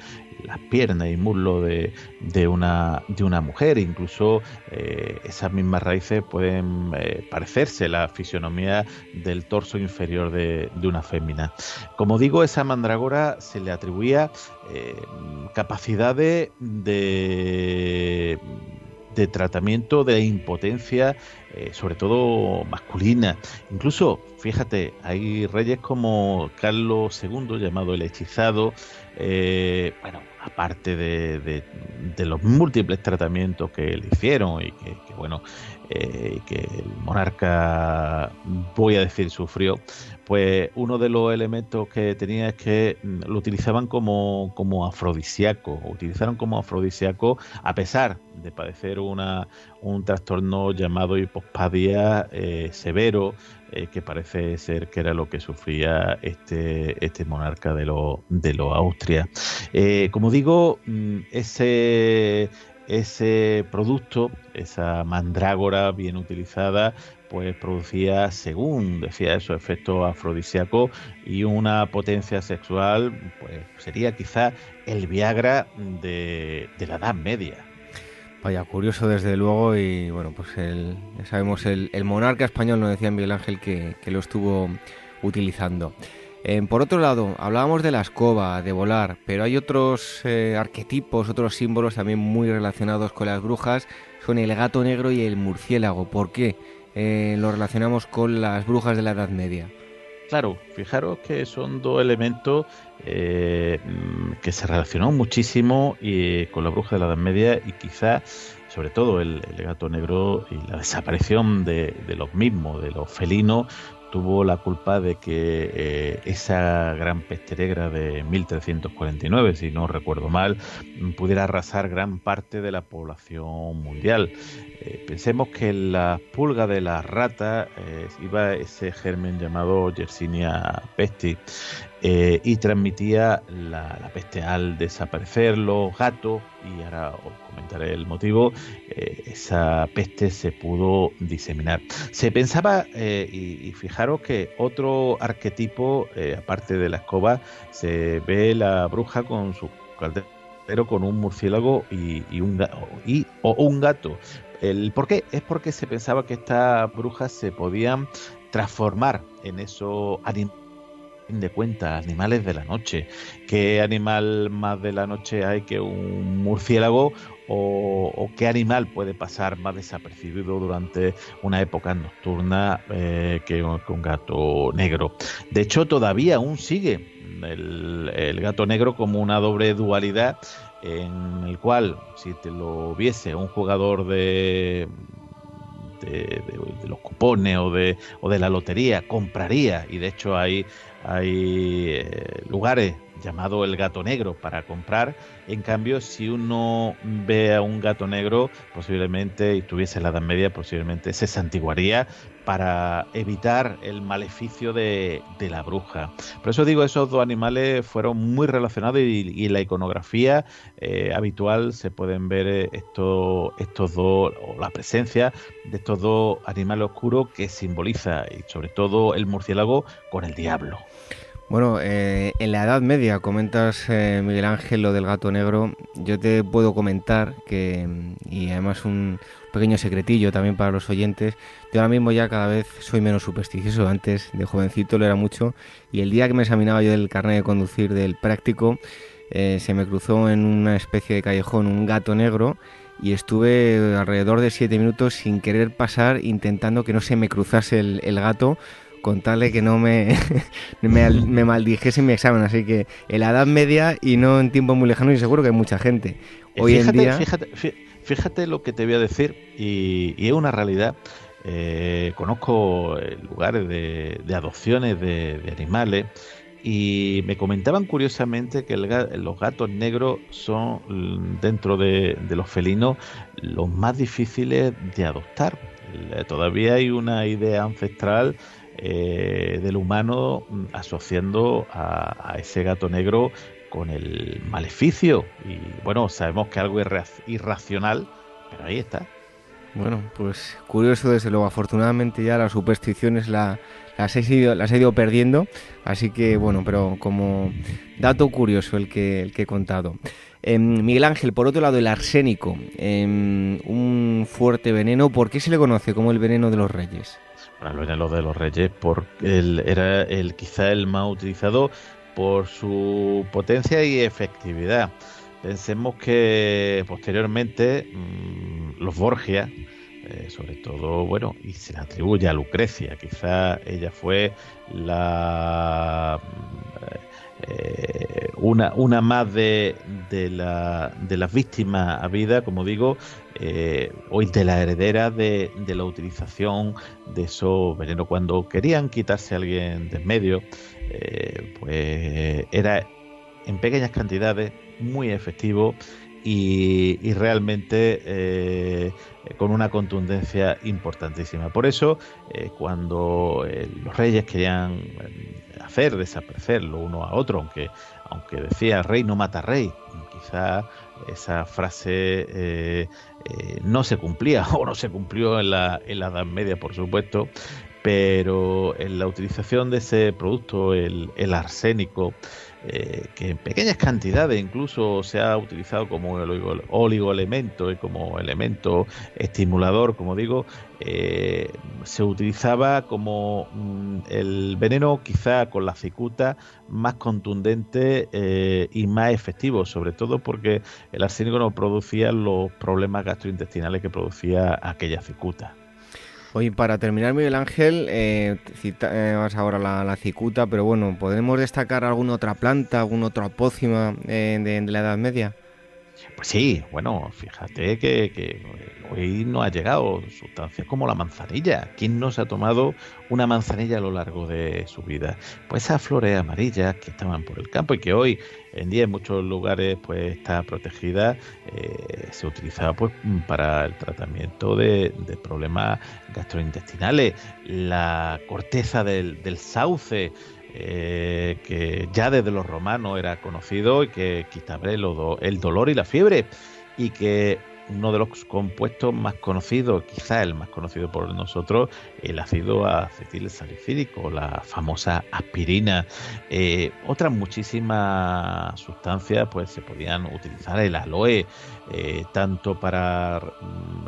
las piernas y muslo de, de, una, de una mujer. Incluso eh, esas mismas raíces pueden eh, parecerse la fisionomía del torso inferior de, de, una fémina. Como digo, esa mandragora se le atribuía eh, capacidades de tratamiento de impotencia, sobre todo masculina. Incluso, fíjate, hay reyes como Carlos II, llamado el hechizado, bueno, aparte de, los múltiples tratamientos que le hicieron y que, bueno, eh, que el monarca, voy a decir, sufrió, pues uno de los elementos que tenía es que mm, lo utilizaban como, como afrodisíaco, utilizaron como afrodisíaco a pesar de padecer una, un trastorno llamado hipospadia eh, severo, eh, que parece ser que era lo que sufría este, este monarca de los de lo Austria. Eh, como digo, mm, ese, ese producto, esa mandrágora bien utilizada, pues producía, según decía eso, efecto afrodisíaco y una potencia sexual, pues sería quizá el Viagra de, de la Edad Media. Vaya, curioso desde luego y bueno, pues el, sabemos, el, monarca español, nos decía Miguel Ángel, que, lo estuvo utilizando. Eh, por otro lado, hablábamos de la escoba, de volar, pero hay otros eh, arquetipos, otros símbolos también muy relacionados con las brujas, son el gato negro y el murciélago. ¿Por qué eh, lo relacionamos con las brujas de la Edad Media? Claro, fijaros que son dos elementos eh, que se relacionó muchísimo y, con la bruja de la Edad Media y quizá, sobre todo, el, gato negro y la desaparición de, de los mismos, de los felinos, tuvo la culpa de que eh, esa gran peste negra de 1349, si no recuerdo mal, pudiera arrasar gran parte de la población mundial. Eh, pensemos que en la pulga de la rata eh, iba ese germen llamado Yersinia pestis y transmitía la, peste al desaparecer los gatos, y ahora os el motivo, esa peste se pudo diseminar. Se pensaba, y, y fijaros que otro arquetipo, eh, aparte de la escoba, se ve la bruja con su caldero con un murciélago y, un gato. El, ¿Por qué? Es porque se pensaba que estas brujas se podían transformar en esos animales de cuenta, animales de la noche. ¿Qué animal más de la noche hay que un murciélago o, qué animal puede pasar más desapercibido durante una época nocturna eh, que, un gato negro. De hecho, todavía aún sigue el, gato negro como una doble dualidad en el cual si te lo viese un jugador de de, los cupones o de, o de la lotería compraría y de hecho hay, hay eh, lugares llamado el gato negro para comprar. En cambio, si uno ve a un gato negro, posiblemente, y tuviese la Edad Media, posiblemente se santiguaría para evitar el maleficio de, la bruja. Por eso digo, esos dos animales fueron muy relacionados y, en la iconografía eh, habitual se pueden ver eh, estos dos, o la presencia de estos dos animales oscuros que simboliza, y sobre todo el murciélago, con el diablo. Bueno, eh, en la Edad Media comentas, eh, Miguel Ángel, lo del gato negro. Yo te puedo comentar que, y además un pequeño secretillo también para los oyentes, yo ahora mismo ya cada vez soy menos supersticioso. Antes de jovencito lo era mucho y el día que me examinaba yo del carnet de conducir del práctico, eh, se me cruzó en una especie de callejón un gato negro y estuve alrededor de siete minutos sin querer pasar intentando que no se me cruzase el gato contarle que no me, *laughs* me, maldijese mi examen. Así que en la Edad Media y no en tiempo muy lejano, y seguro que hay mucha gente. Eh, Hoy fíjate, en día. Fíjate, lo que te voy a decir, y, es una realidad. Eh, conozco lugares de, adopciones de, animales y me comentaban curiosamente que los gatos negros son dentro de, de, los felinos los más difíciles de adoptar. Todavía hay una idea ancestral eh, del humano mm, asociando a, ese gato negro con el maleficio. Y bueno, sabemos que algo es irracional, pero ahí está. Bueno, pues curioso desde luego. Afortunadamente ya las supersticiones la, las, he ido, las he ido perdiendo. Así que bueno, pero como dato curioso el que, el que he contado. Em, Miguel Ángel, por otro lado, el arsénico, em, un fuerte veneno. ¿Por qué se le conoce como el veneno de los reyes? Bueno, el de los Reyes por el, era el quizá el más utilizado por su potencia y efectividad. Pensemos que posteriormente mm, los Borgia, eh, sobre todo, bueno, y se le atribuye a Lucrecia, quizá ella fue la eh, una, una más de, de, la, de las víctimas a vida, como digo, eh, hoy de la heredera de, de, la utilización de esos venenos. Cuando querían quitarse a alguien de en medio, eh, pues era en pequeñas cantidades muy efectivo y, realmente eh, con una contundencia importantísima. Por eso, cuando los reyes querían hacer desaparecer lo uno a otro, aunque, aunque decía rey no mata rey, quizá esa frase eh, eh, no se cumplía *laughs* o no se cumplió en la, en la Edad Media, por supuesto, pero en la utilización de ese producto, el, el arsénico, eh, que en pequeñas cantidades incluso se ha utilizado como oligoelemento y como elemento estimulador, como digo, eh, se utilizaba como mm, el veneno quizá con la cicuta más contundente eh, y más efectivo, sobre todo porque el arsénico no producía los problemas gastrointestinales que producía aquella cicuta. Oye, para terminar, Miguel Ángel, eh, citas ahora la, cicuta, pero bueno, ¿podemos destacar alguna otra planta, alguna otra pócima eh, de, la Edad Media? Pues sí, bueno, fíjate que, hoy no ha llegado sustancias como la manzanilla. ¿Quién no se ha tomado una manzanilla a lo largo de su vida? Pues esas flores amarillas que estaban por el campo y que hoy en día en muchos lugares pues está protegida, eh, se utilizaba pues para el tratamiento de, problemas gastrointestinales. La corteza del, del sauce eh, que ya desde los romanos era conocido y que quitaba el, el dolor y la fiebre y que uno de los compuestos más conocidos, quizá el más conocido por nosotros, el ácido acetil salicílico, la famosa aspirina. Eh, otras muchísimas sustancias pues se podían utilizar, el aloe, eh, tanto para mm,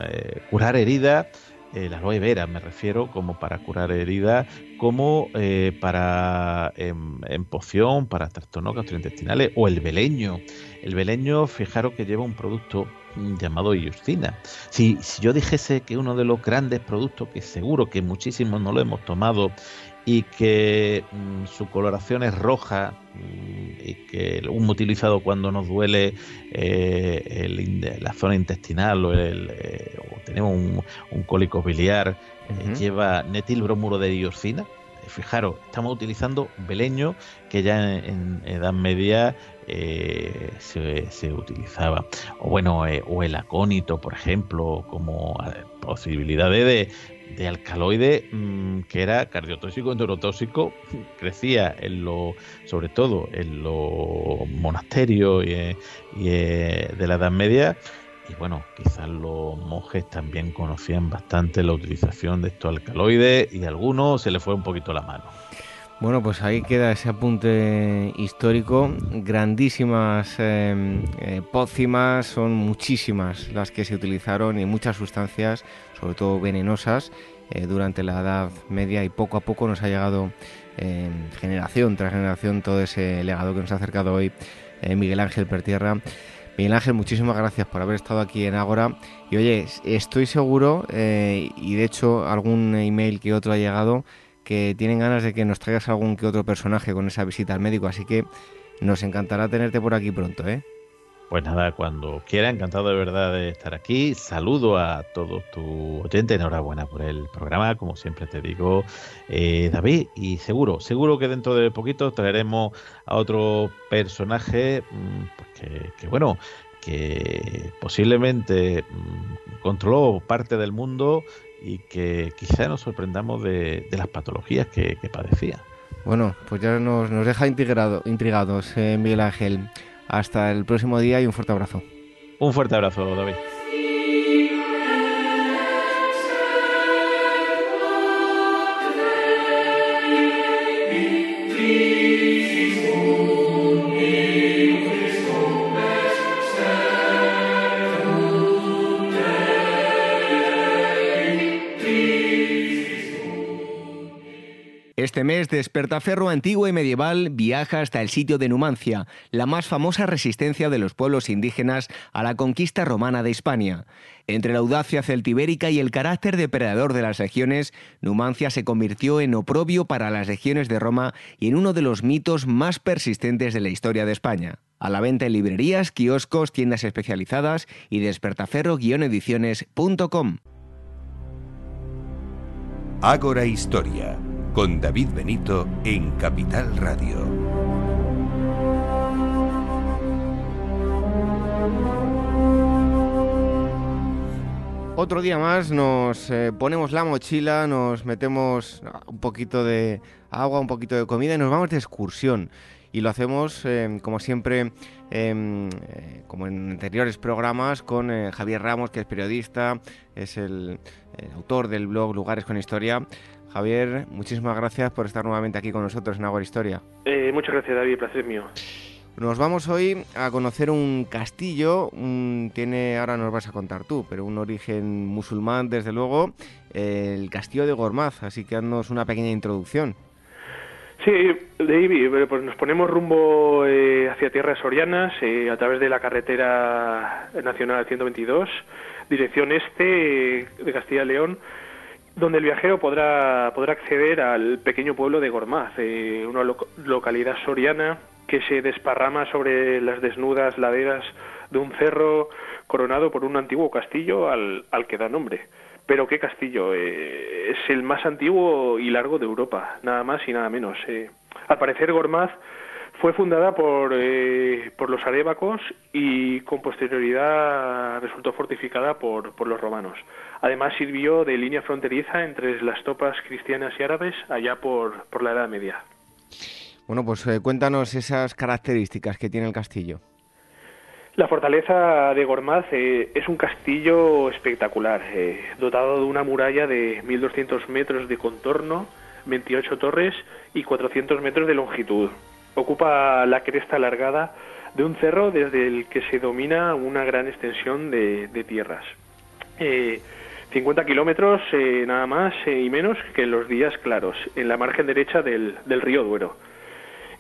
curar heridas, el aloe vera me refiero, como para curar heridas, como eh, para en, poción, para trastornos gastrointestinales, o el beleño. El beleño, fijaros que lleva un producto llamado iuscina. Si, si yo dijese que uno de los grandes productos, que seguro que muchísimos no lo hemos tomado, y que mm, su coloración es roja mm, y que un utilizado cuando nos duele eh, la zona intestinal o, el, eh, tenemos un, cólico biliar eh, lleva netilbromuro de dioxina Fijaros, estamos utilizando beleño que ya en, Edad Media eh, se, utilizaba. O bueno, eh, o el acónito, por ejemplo, como eh, posibilidad de, de alcaloide mm, que era cardiotóxico, neurotóxico, *laughs* crecía en lo, sobre todo en los monasterios y, y de la Edad Media y bueno, quizás los monjes también conocían bastante la utilización de estos alcaloides y a algunos se le fue un poquito la mano. Bueno, pues ahí queda ese apunte histórico. Grandísimas eh, pócimas, son muchísimas las que se utilizaron y muchas sustancias, sobre todo venenosas, eh, durante la Edad Media y poco a poco nos ha llegado em, generación tras generación todo ese legado que nos ha acercado hoy eh, Miguel Ángel Pertierra. Miguel Ángel, muchísimas gracias por haber estado aquí en Ágora. Y oye, estoy seguro, eh, y de hecho algún email que otro ha llegado, que tienen ganas de que nos traigas algún que otro personaje con esa visita al médico. Así que nos encantará tenerte por aquí pronto, ¿eh? Pues nada, cuando quiera, encantado de verdad de estar aquí. Saludo a todos tus oyentes, enhorabuena por el programa, como siempre te digo, eh, David. Y seguro, seguro que dentro de poquito traeremos a otro personaje mm, pues que, bueno, que posiblemente mm, controló parte del mundo y que quizá nos sorprendamos de, las patologías que, padecía. Bueno, pues ya nos, nos deja intrigado, intrigados, eh, Miguel Ángel. Hasta el próximo día y un fuerte abrazo. Un fuerte abrazo, David. Este Despertaferro antiguo y medieval viaja hasta el sitio de Numancia, la más famosa resistencia de los pueblos indígenas a la conquista romana de Hispania. Entre la audacia celtibérica y el carácter depredador de las regiones, Numancia se convirtió en oprobio para las regiones de Roma y en uno de los mitos más persistentes de la historia de España. A la venta en librerías, kioscos, tiendas especializadas y despertaferro-ediciones.com. Ágora Historia con David Benito en Capital Radio. Otro día más nos eh, ponemos la mochila, nos metemos un poquito de agua, un poquito de comida y nos vamos de excursión. Y lo hacemos, eh, como siempre, em, eh, como en anteriores programas, con Javier Ramos, que es periodista, es el, el autor del blog Lugares con Historia. Javier, muchísimas gracias por estar nuevamente aquí con nosotros en Agua Historia. Eh, muchas gracias, David, placer mío. Nos vamos hoy a conocer un castillo, tiene, ahora nos vas a contar tú, pero un origen musulmán, desde luego, el castillo de Gormaz, así que haznos una pequeña introducción. Sí, David, pues nos ponemos rumbo eh, hacia tierras sorianas eh, a través de la carretera nacional 122, dirección este de Castilla y León, donde el viajero podrá, podrá acceder al pequeño pueblo de Gormaz, eh, una localidad soriana que se desparrama sobre las desnudas laderas de un cerro coronado por un antiguo castillo al, al que da nombre. Pero qué castillo, eh, es el más antiguo y largo de Europa, nada más y nada menos. Eh. Al parecer Gormaz fue fundada por, eh, por los arébacos y con posterioridad resultó fortificada por, por los romanos. Además sirvió de línea fronteriza entre las tropas cristianas y árabes allá por, por la Edad Media. Bueno, pues eh, cuéntanos esas características que tiene el castillo. La fortaleza de Gormaz eh, es un castillo espectacular, dotado de una muralla de 1.200 metros de contorno, 28 torres y 400 metros de longitud. Ocupa la cresta alargada de un cerro desde el que se domina una gran extensión de, tierras. 50 eh, kilómetros eh, nada más eh, y menos que en los días claros, en la margen derecha del, río Duero.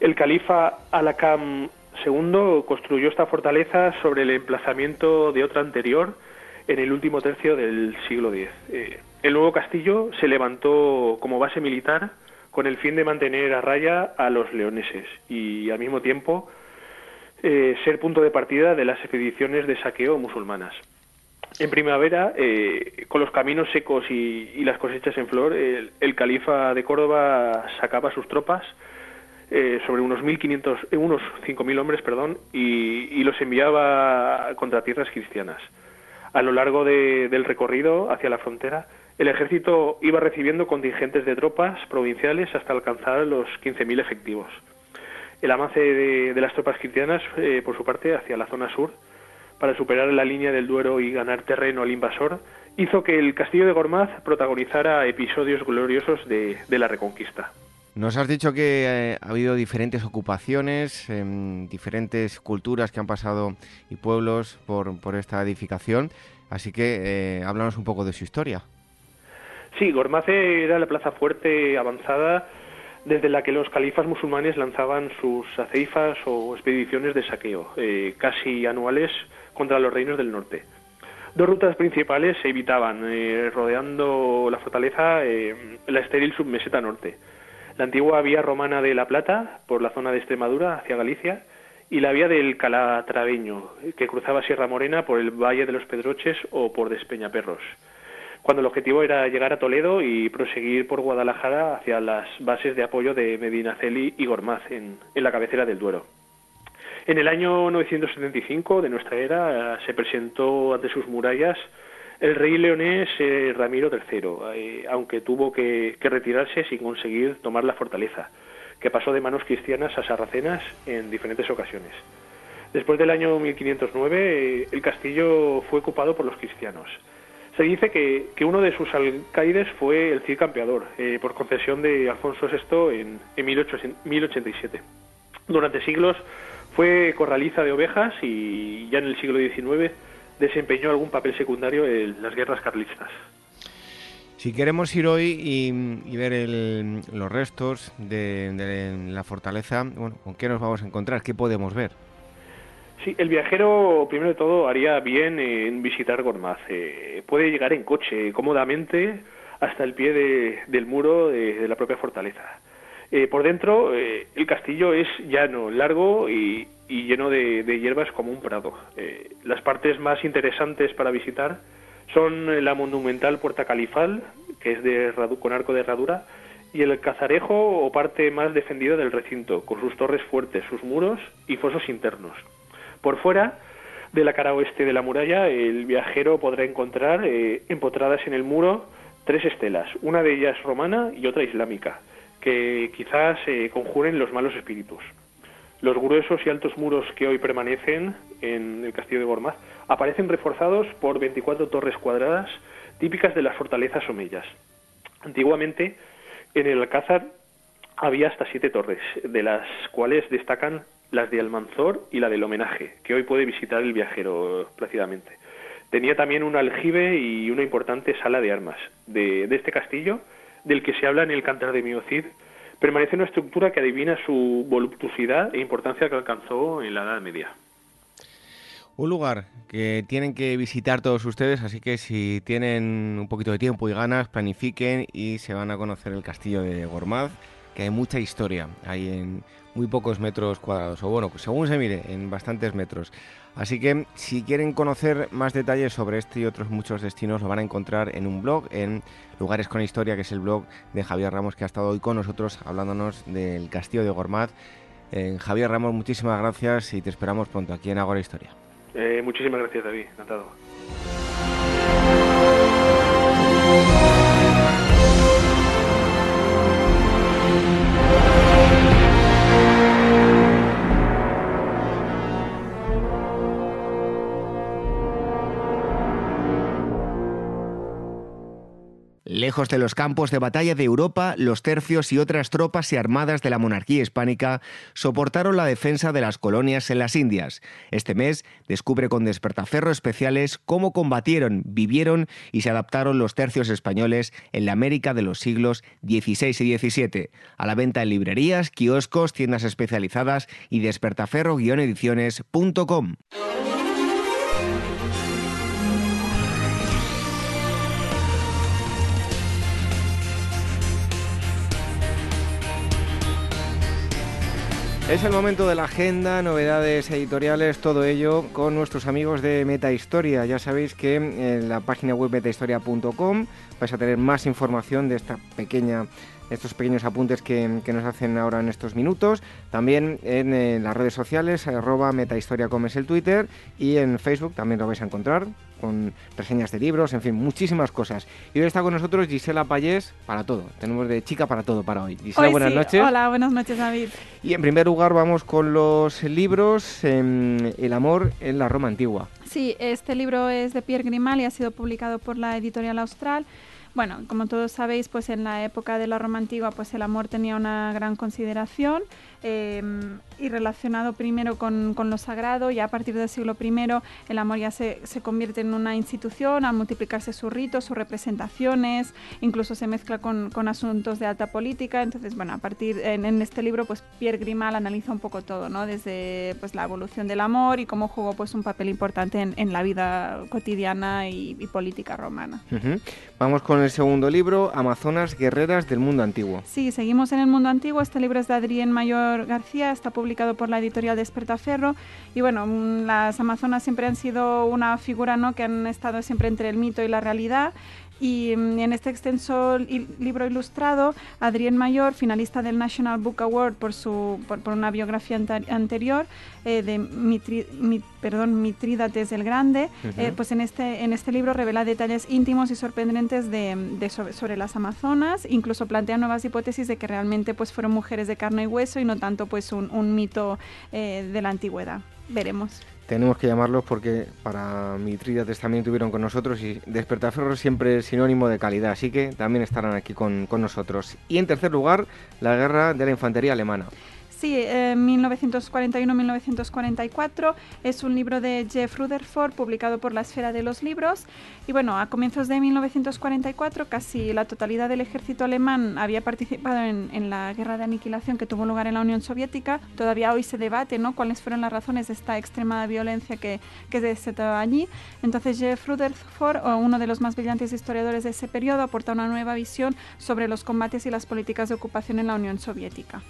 El califa Alakam II construyó esta fortaleza sobre el emplazamiento de otra anterior en el último tercio del siglo X. el nuevo castillo se levantó como base militar con el fin de mantener a raya a los leoneses y al mismo tiempo eh, ser punto de partida de las expediciones de saqueo musulmanas. En primavera, eh, con los caminos secos y, las cosechas en flor, el, califa de Córdoba sacaba sus tropas eh, sobre unos 1.500, eh, unos 5.000 hombres, perdón, y, los enviaba contra tierras cristianas. A lo largo del recorrido hacia la frontera, el ejército iba recibiendo contingentes de tropas provinciales hasta alcanzar los 15.000 efectivos. El avance de, las tropas cristianas, por su parte, hacia la zona sur, para superar la línea del Duero y ganar terreno al invasor, hizo que el castillo de Gormaz protagonizara episodios gloriosos de, la Reconquista. Nos has dicho que eh, ha habido diferentes ocupaciones, em, diferentes culturas que han pasado y pueblos por, esta edificación, así que eh, háblanos un poco de su historia. Sí, Gormaz era la plaza fuerte avanzada desde la que los califas musulmanes lanzaban sus aceifas o expediciones de saqueo, eh, casi anuales contra los reinos del norte. Dos rutas principales se evitaban, eh, rodeando la fortaleza eh, la estéril submeseta norte. La antigua vía romana de La Plata, por la zona de Extremadura hacia Galicia, y la vía del Calatraveño, que cruzaba Sierra Morena por el Valle de los Pedroches o por Despeñaperros, cuando el objetivo era llegar a Toledo y proseguir por Guadalajara hacia las bases de apoyo de Medinaceli y Gormaz, en la cabecera del Duero. En el año 975 de nuestra era se presentó ante sus murallas el rey leonés eh, Ramiro III, eh, aunque tuvo que, retirarse sin conseguir tomar la fortaleza, que pasó de manos cristianas a sarracenas en diferentes ocasiones. Después del año 1509, eh, el castillo fue ocupado por los cristianos. Se dice que, uno de sus alcaides fue el Cid Campeador, por concesión de Alfonso VI en, en 1087. Durante siglos fue corraliza de ovejas y ya en el siglo XIX desempeñó algún papel secundario en las guerras carlistas. Si queremos ir hoy y, ver los restos de, la fortaleza, bueno, ¿con qué nos vamos a encontrar? ¿Qué podemos ver? Sí, el viajero, primero de todo, haría bien en visitar Gormaz. Eh, puede llegar en coche cómodamente hasta el pie del muro de la propia fortaleza. Eh, por dentro, eh, el castillo es llano, largo y, lleno de, hierbas como un prado. Las partes más interesantes para visitar son la monumental Puerta Califal, que es de, con arco de herradura, y el cazarejo o parte más defendida del recinto, con sus torres fuertes, sus muros y fosos internos. Por fuera, de la cara oeste de la muralla, el viajero podrá encontrar empotradas en el muro tres estelas, una de ellas romana y otra islámica que quizás se conjuren los malos espíritus. Los gruesos y altos muros que hoy permanecen en el castillo de Gormaz aparecen reforzados por 24 torres cuadradas típicas de las fortalezas omeyas. Antiguamente, en el Alcázar había hasta siete torres, de las cuales destacan las de Almanzor y la del homenaje, que hoy puede visitar el viajero plácidamente. Tenía también un aljibe y una importante sala de armas. De, este castillo del que se habla en el Cantar de Miocid, permanece una estructura que adivina su voluptuosidad e importancia que alcanzó en la Edad Media. Un lugar que tienen que visitar todos ustedes, así que si tienen un poquito de tiempo y ganas, planifiquen y se van a conocer el castillo de Gormaz, que hay mucha historia, hay en muy pocos metros cuadrados, o bueno, según se mire, en bastantes metros. Así que si quieren conocer más detalles sobre este y otros muchos destinos, lo van a encontrar en un blog, en Lugares con Historia, que es el blog de Javier Ramos, que ha estado hoy con nosotros hablándonos del castillo de Gormaz. Eh, Javier Ramos, muchísimas gracias y te esperamos pronto aquí en Agora Historia. Eh, muchísimas gracias, David. Encantado. Lejos de los campos de batalla de Europa, los tercios y otras tropas y armadas de la monarquía hispánica soportaron la defensa de las colonias en las Indias. Este mes descubre con despertaferro especiales cómo combatieron, vivieron y se adaptaron los tercios españoles en la América de los siglos XVI y XVII. A la venta en librerías, kioscos, tiendas especializadas y despertaferro-ediciones.com. Es el momento de la agenda, novedades editoriales, todo ello con nuestros amigos de Metahistoria. Ya sabéis que en la página web metahistoria.com vais a tener más información de esta pequeña estos pequeños apuntes que, nos hacen ahora en estos minutos. También en, las redes sociales, arroba metahistoriacom es el Twitter y en Facebook también lo vais a encontrar con reseñas de libros, en fin, muchísimas cosas. Y hoy está con nosotros Gisela Payés para todo. Tenemos de chica para todo para hoy. Gisela, buenas noches. Hola, buenas noches, David. Y en primer lugar vamos con los libros em, El amor en la Roma antigua. Sí, este libro es de Pierre Grimal y ha sido publicado por la editorial Austral. Bueno, como todos sabéis, pues en la época de la Roma antigua, pues el amor tenía una gran consideración Em, y relacionado primero con, con, lo sagrado y a partir del siglo I el amor ya se, se, convierte en una institución al multiplicarse sus ritos, sus representaciones, incluso se mezcla con, con asuntos de alta política. Entonces, bueno, a partir en, en, este libro, pues Pierre Grimal analiza un poco todo, ¿no? Desde pues la evolución del amor y cómo jugó pues un papel importante en, en la vida cotidiana y, política romana. Vamos con el segundo libro, Amazonas Guerreras del Mundo Antiguo. Sí, seguimos en el mundo antiguo. Este libro es de Adrián Mayor García, está publicado por la editorial Despertaferro y bueno, mm, las Amazonas siempre han sido una figura ¿no? que han estado siempre entre el mito y la realidad y mm, en este extenso libro ilustrado, Adrián Mayor, finalista del National Book Award por, su, por, una biografía anterior eh, de Mitri, perdón, Mitrídates el Grande, eh, pues en este, en este libro revela detalles íntimos y sorprendentes de, sobre, las Amazonas, incluso plantea nuevas hipótesis de que realmente pues, fueron mujeres de carne y hueso y no tanto pues, un, un mito eh, de la antigüedad. Veremos tenemos que llamarlos porque para Mitrídates también tuvieron con nosotros y Despertaferro siempre es sinónimo de calidad, así que también estarán aquí con, con nosotros. Y en tercer lugar, la guerra de la infantería alemana. Sí, 1941-1944 es un libro de Jeff Rutherford publicado por la Esfera de los Libros. Y bueno, a comienzos de 1944 casi la totalidad del ejército alemán había participado en, la guerra de aniquilación que tuvo lugar en la Unión Soviética. Todavía hoy se debate ¿no? cuáles fueron las razones de esta extrema violencia que, que se desató allí. Entonces Jeff Rutherford, uno de los más brillantes historiadores de ese periodo, aporta una nueva visión sobre los combates y las políticas de ocupación en la Unión Soviética.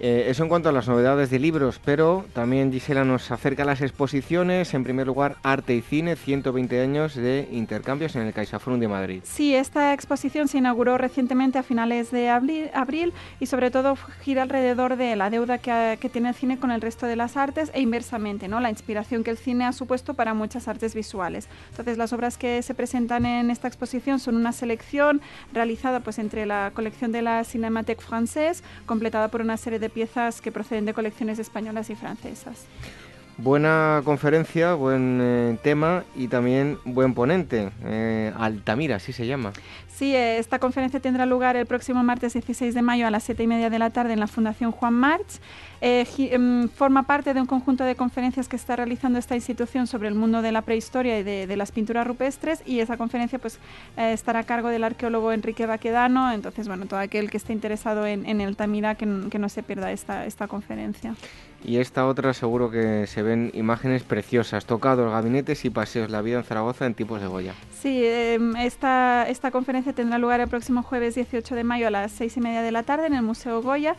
Eh, eso en cuanto a las novedades de libros, pero también Gisela nos acerca a las exposiciones. En primer lugar, Arte y Cine, 120 años de intercambios en el CaixaForum de Madrid. Sí, esta exposición se inauguró recientemente a finales de abril, y sobre todo gira alrededor de la deuda que, que, tiene el cine con el resto de las artes e inversamente, ¿no? la inspiración que el cine ha supuesto para muchas artes visuales. Entonces, las obras que se presentan en esta exposición son una selección realizada pues, entre la colección de la Cinémathèque Française, completada por una serie de de piezas que proceden de colecciones españolas y francesas. Buena conferencia, buen eh, tema y también buen ponente. Eh, Altamira, así se llama. Sí, eh, esta conferencia tendrá lugar el próximo martes 16 de mayo a las 7 y media de la tarde en la Fundación Juan March. Em, forma parte de un conjunto de conferencias que está realizando esta institución sobre el mundo de la prehistoria y de, las pinturas rupestres y esa conferencia pues estará a cargo del arqueólogo Enrique Baquedano. Entonces, bueno, todo aquel que esté interesado en, en Altamira que, que no se pierda esta, esta conferencia. Y esta otra seguro que se ven imágenes preciosas, tocados, gabinetes y paseos, la vida en Zaragoza en tiempos de Goya. Sí, em, esta, esta conferencia tendrá lugar el próximo jueves 18 de mayo a las seis y media de la tarde en el Museo Goya.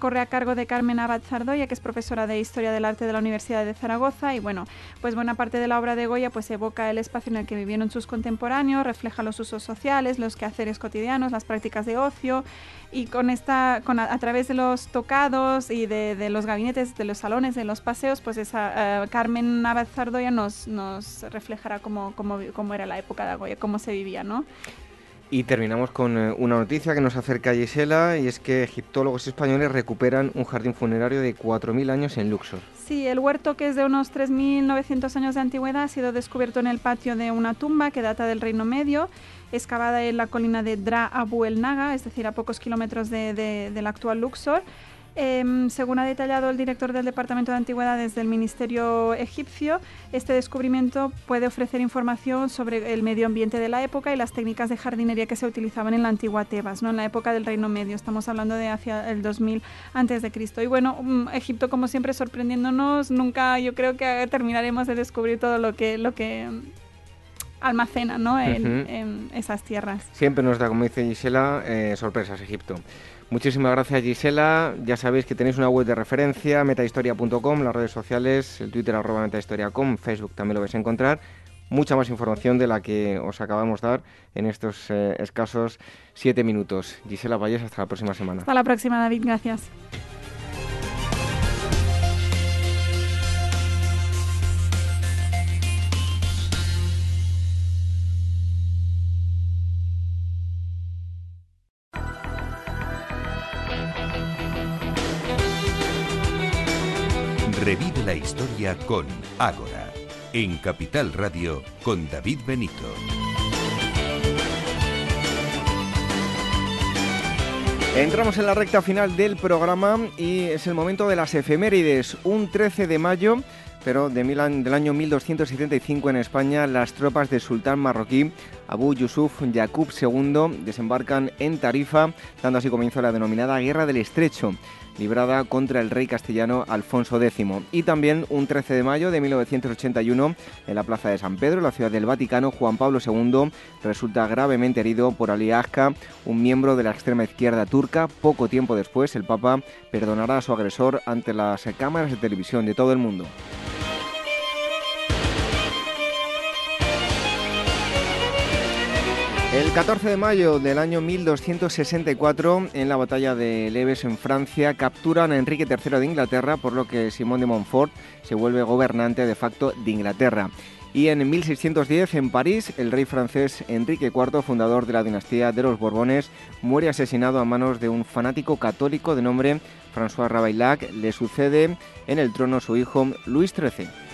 corre a cargo de Carmen Zardoya, que es profesora de Historia del Arte de la Universidad de Zaragoza. Y bueno, pues buena parte de la obra de Goya pues evoca el espacio en el que vivieron sus contemporáneos, refleja los usos sociales, los quehaceres cotidianos, las prácticas de ocio y con esta, con a, través de los tocados y de, los gabinetes, de los salones, de los paseos, pues esa eh, Carmen Abad Zardoya nos, nos reflejará cómo, cómo, cómo, era la época de Goya, cómo se vivía, ¿no? Y terminamos con eh, una noticia que nos acerca a Gisela y es que egiptólogos españoles recuperan un jardín funerario de 4.000 años en Luxor. Sí, el huerto que es de unos 3.900 años de antigüedad ha sido descubierto en el patio de una tumba que data del Reino Medio excavada en la colina de Dra Abu el Naga, es decir, a pocos kilómetros de, del actual Luxor. Em, según ha detallado el director del Departamento de Antigüedades del Ministerio egipcio, este descubrimiento puede ofrecer información sobre el medio ambiente de la época y las técnicas de jardinería que se utilizaban en la antigua Tebas, ¿no? en la época del Reino Medio. Estamos hablando de hacia el 2000 antes de Cristo. Y bueno, mm, Egipto como siempre sorprendiéndonos, nunca yo creo que terminaremos de descubrir todo lo que lo que almacena ¿no? en, esas tierras. Siempre nos da, como dice Gisela, eh, sorpresas Egipto. Muchísimas gracias Gisela. Ya sabéis que tenéis una web de referencia, metahistoria.com, las redes sociales, el Twitter arroba metahistoria.com, Facebook también lo vais a encontrar. Mucha más información de la que os acabamos de dar en estos eh, escasos siete minutos. Gisela Valles, hasta la próxima semana. Hasta la próxima, David. Gracias. La historia con Ágora, en Capital Radio con David Benito. Entramos en la recta final del programa y es el momento de las efemérides. Un 13 de mayo, pero de del año 1275 en España, las tropas del sultán marroquí Abu Yusuf Yaqub II desembarcan en Tarifa, dando así comienzo a la denominada Guerra del Estrecho librada contra el rey castellano Alfonso X. Y también un 13 de mayo de 1981, en la Plaza de San Pedro, la ciudad del Vaticano, Juan Pablo II resulta gravemente herido por Ali un miembro de la extrema izquierda turca. Poco tiempo después, el Papa perdonará a su agresor ante las cámaras de televisión de todo el mundo. El 14 de mayo del año 1264, en la batalla de Leves en Francia, capturan a Enrique III de Inglaterra, por lo que Simón de Montfort se vuelve gobernante de facto de Inglaterra. Y en 1610, en París, el rey francés Enrique IV, fundador de la dinastía de los Borbones, muere asesinado a manos de un fanático católico de nombre François Ravaillac. Le sucede en el trono su hijo Luis XIII.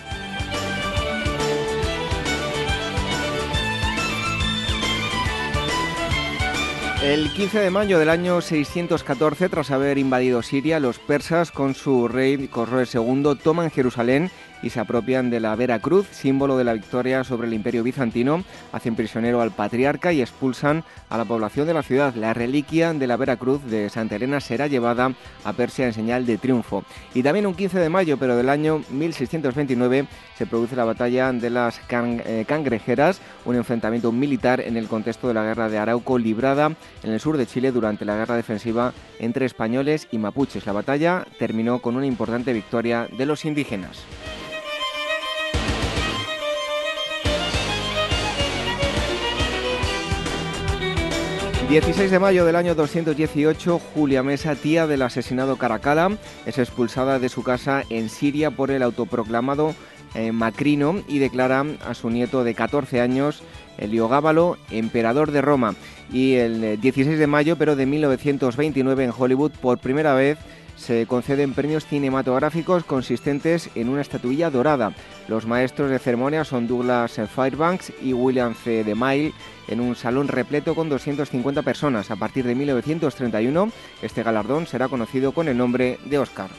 El 15 de mayo del año 614, tras haber invadido Siria, los persas con su rey Cosroes II toman Jerusalén y se apropian de la Vera Cruz, símbolo de la victoria sobre el imperio bizantino, hacen prisionero al patriarca y expulsan a la población de la ciudad. La reliquia de la Vera Cruz de Santa Elena será llevada a Persia en señal de triunfo. Y también un 15 de mayo, pero del año 1629, se produce la batalla de las eh, Cangrejeras, un enfrentamiento militar en el contexto de la guerra de Arauco librada en el sur de Chile durante la guerra defensiva entre españoles y mapuches. La batalla terminó con una importante victoria de los indígenas. 16 de mayo del año 218, Julia Mesa, tía del asesinado Caracala, es expulsada de su casa en Siria por el autoproclamado eh, Macrino y declara a su nieto de 14 años, Heliogábalo, emperador de Roma. Y el 16 de mayo, pero de 1929, en Hollywood, por primera vez, se conceden premios cinematográficos consistentes en una estatuilla dorada. Los maestros de ceremonia son Douglas Fairbanks y William C. DeMille en un salón repleto con 250 personas. A partir de 1931, este galardón será conocido con el nombre de Oscar.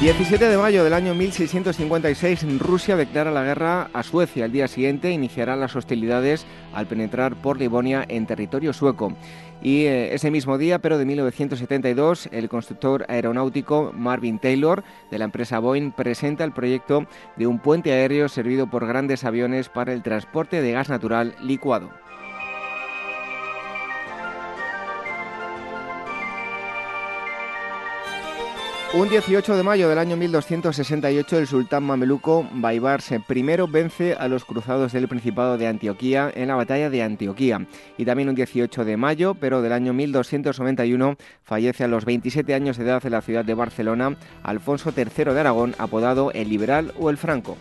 17 de mayo del año 1656, Rusia declara la guerra a Suecia. El día siguiente iniciará las hostilidades al penetrar por Livonia en territorio sueco. Y eh, ese mismo día, pero de 1972, el constructor aeronáutico Marvin Taylor de la empresa Boeing presenta el proyecto de un puente aéreo servido por grandes aviones para el transporte de gas natural licuado. Un 18 de mayo del año 1268 el sultán mameluco Baibars I vence a los cruzados del Principado de Antioquía en la batalla de Antioquía. Y también un 18 de mayo, pero del año 1291, fallece a los 27 años de edad en la ciudad de Barcelona Alfonso III de Aragón, apodado el Liberal o el Franco.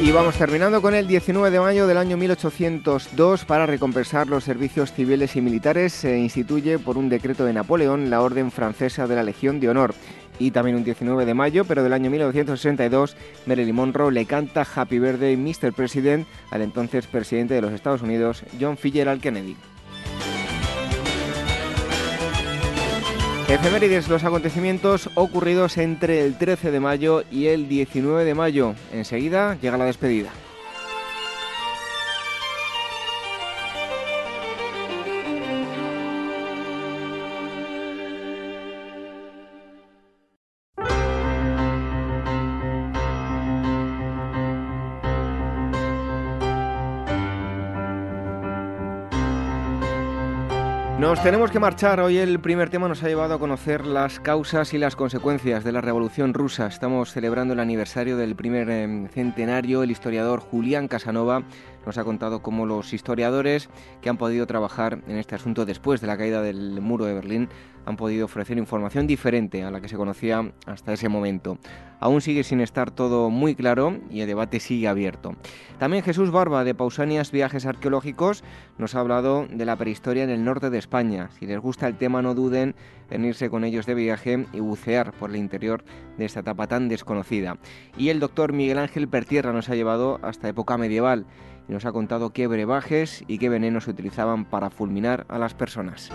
Y vamos terminando con el 19 de mayo del año 1802 para recompensar los servicios civiles y militares se instituye por un decreto de Napoleón la Orden Francesa de la Legión de Honor. Y también un 19 de mayo, pero del año 1962, Marilyn Monroe le canta Happy Birthday Mr. President al entonces presidente de los Estados Unidos, John Fitzgerald Kennedy. Efemérides, los acontecimientos ocurridos entre el 13 de mayo y el 19 de mayo. Enseguida llega la despedida. Tenemos que marchar. Hoy el primer tema nos ha llevado a conocer las causas y las consecuencias de la Revolución Rusa. Estamos celebrando el aniversario del primer em, centenario. El historiador Julián Casanova nos ha contado cómo los historiadores que han podido trabajar en este asunto después de la caída del muro de Berlín han podido ofrecer información diferente a la que se conocía hasta ese momento. Aún sigue sin estar todo muy claro y el debate sigue abierto. También Jesús Barba de Pausanias Viajes Arqueológicos nos ha hablado de la prehistoria en el norte de España. Si les gusta el tema no duden en irse con ellos de viaje y bucear por el interior de esta etapa tan desconocida. Y el doctor Miguel Ángel Pertierra nos ha llevado hasta época medieval y nos ha contado qué brebajes y qué venenos se utilizaban para fulminar a las personas.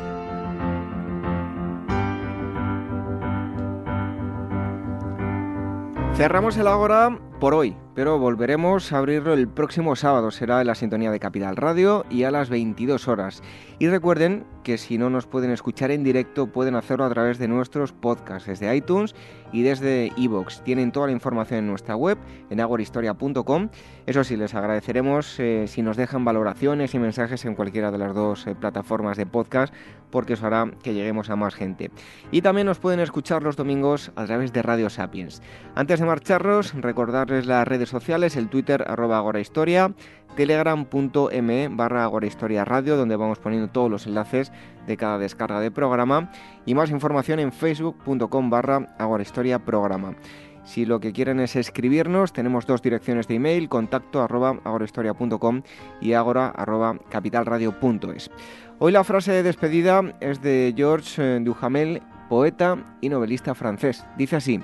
Cerramos el Ágora por hoy, pero volveremos a abrirlo el próximo sábado. Será en la sintonía de Capital Radio y a las 22 horas. Y recuerden que si no nos pueden escuchar en directo, pueden hacerlo a través de nuestros podcasts desde iTunes y desde iVoox. Tienen toda la información en nuestra web, en agorahistoria.com. Eso sí, les agradeceremos eh, si nos dejan valoraciones y mensajes en cualquiera de las dos eh, plataformas de podcast, porque eso hará que lleguemos a más gente. Y también nos pueden escuchar los domingos a través de Radio Sapiens. Antes de marcharnos, recordarles las sociales, el Twitter arroba agorahistoria, telegram.me barra agorahistoria radio, donde vamos poniendo todos los enlaces de cada descarga de programa y más información en facebook.com barra agorahistoria programa. Si lo que quieren es escribirnos, tenemos dos direcciones de email, contacto arroba agorahistoria.com y agora arroba capitalradio.es. Hoy la frase de despedida es de Georges Duhamel, poeta y novelista francés. Dice así,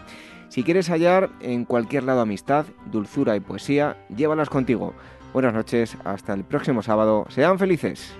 si quieres hallar en cualquier lado amistad, dulzura y poesía, llévalas contigo. Buenas noches, hasta el próximo sábado. Sean felices.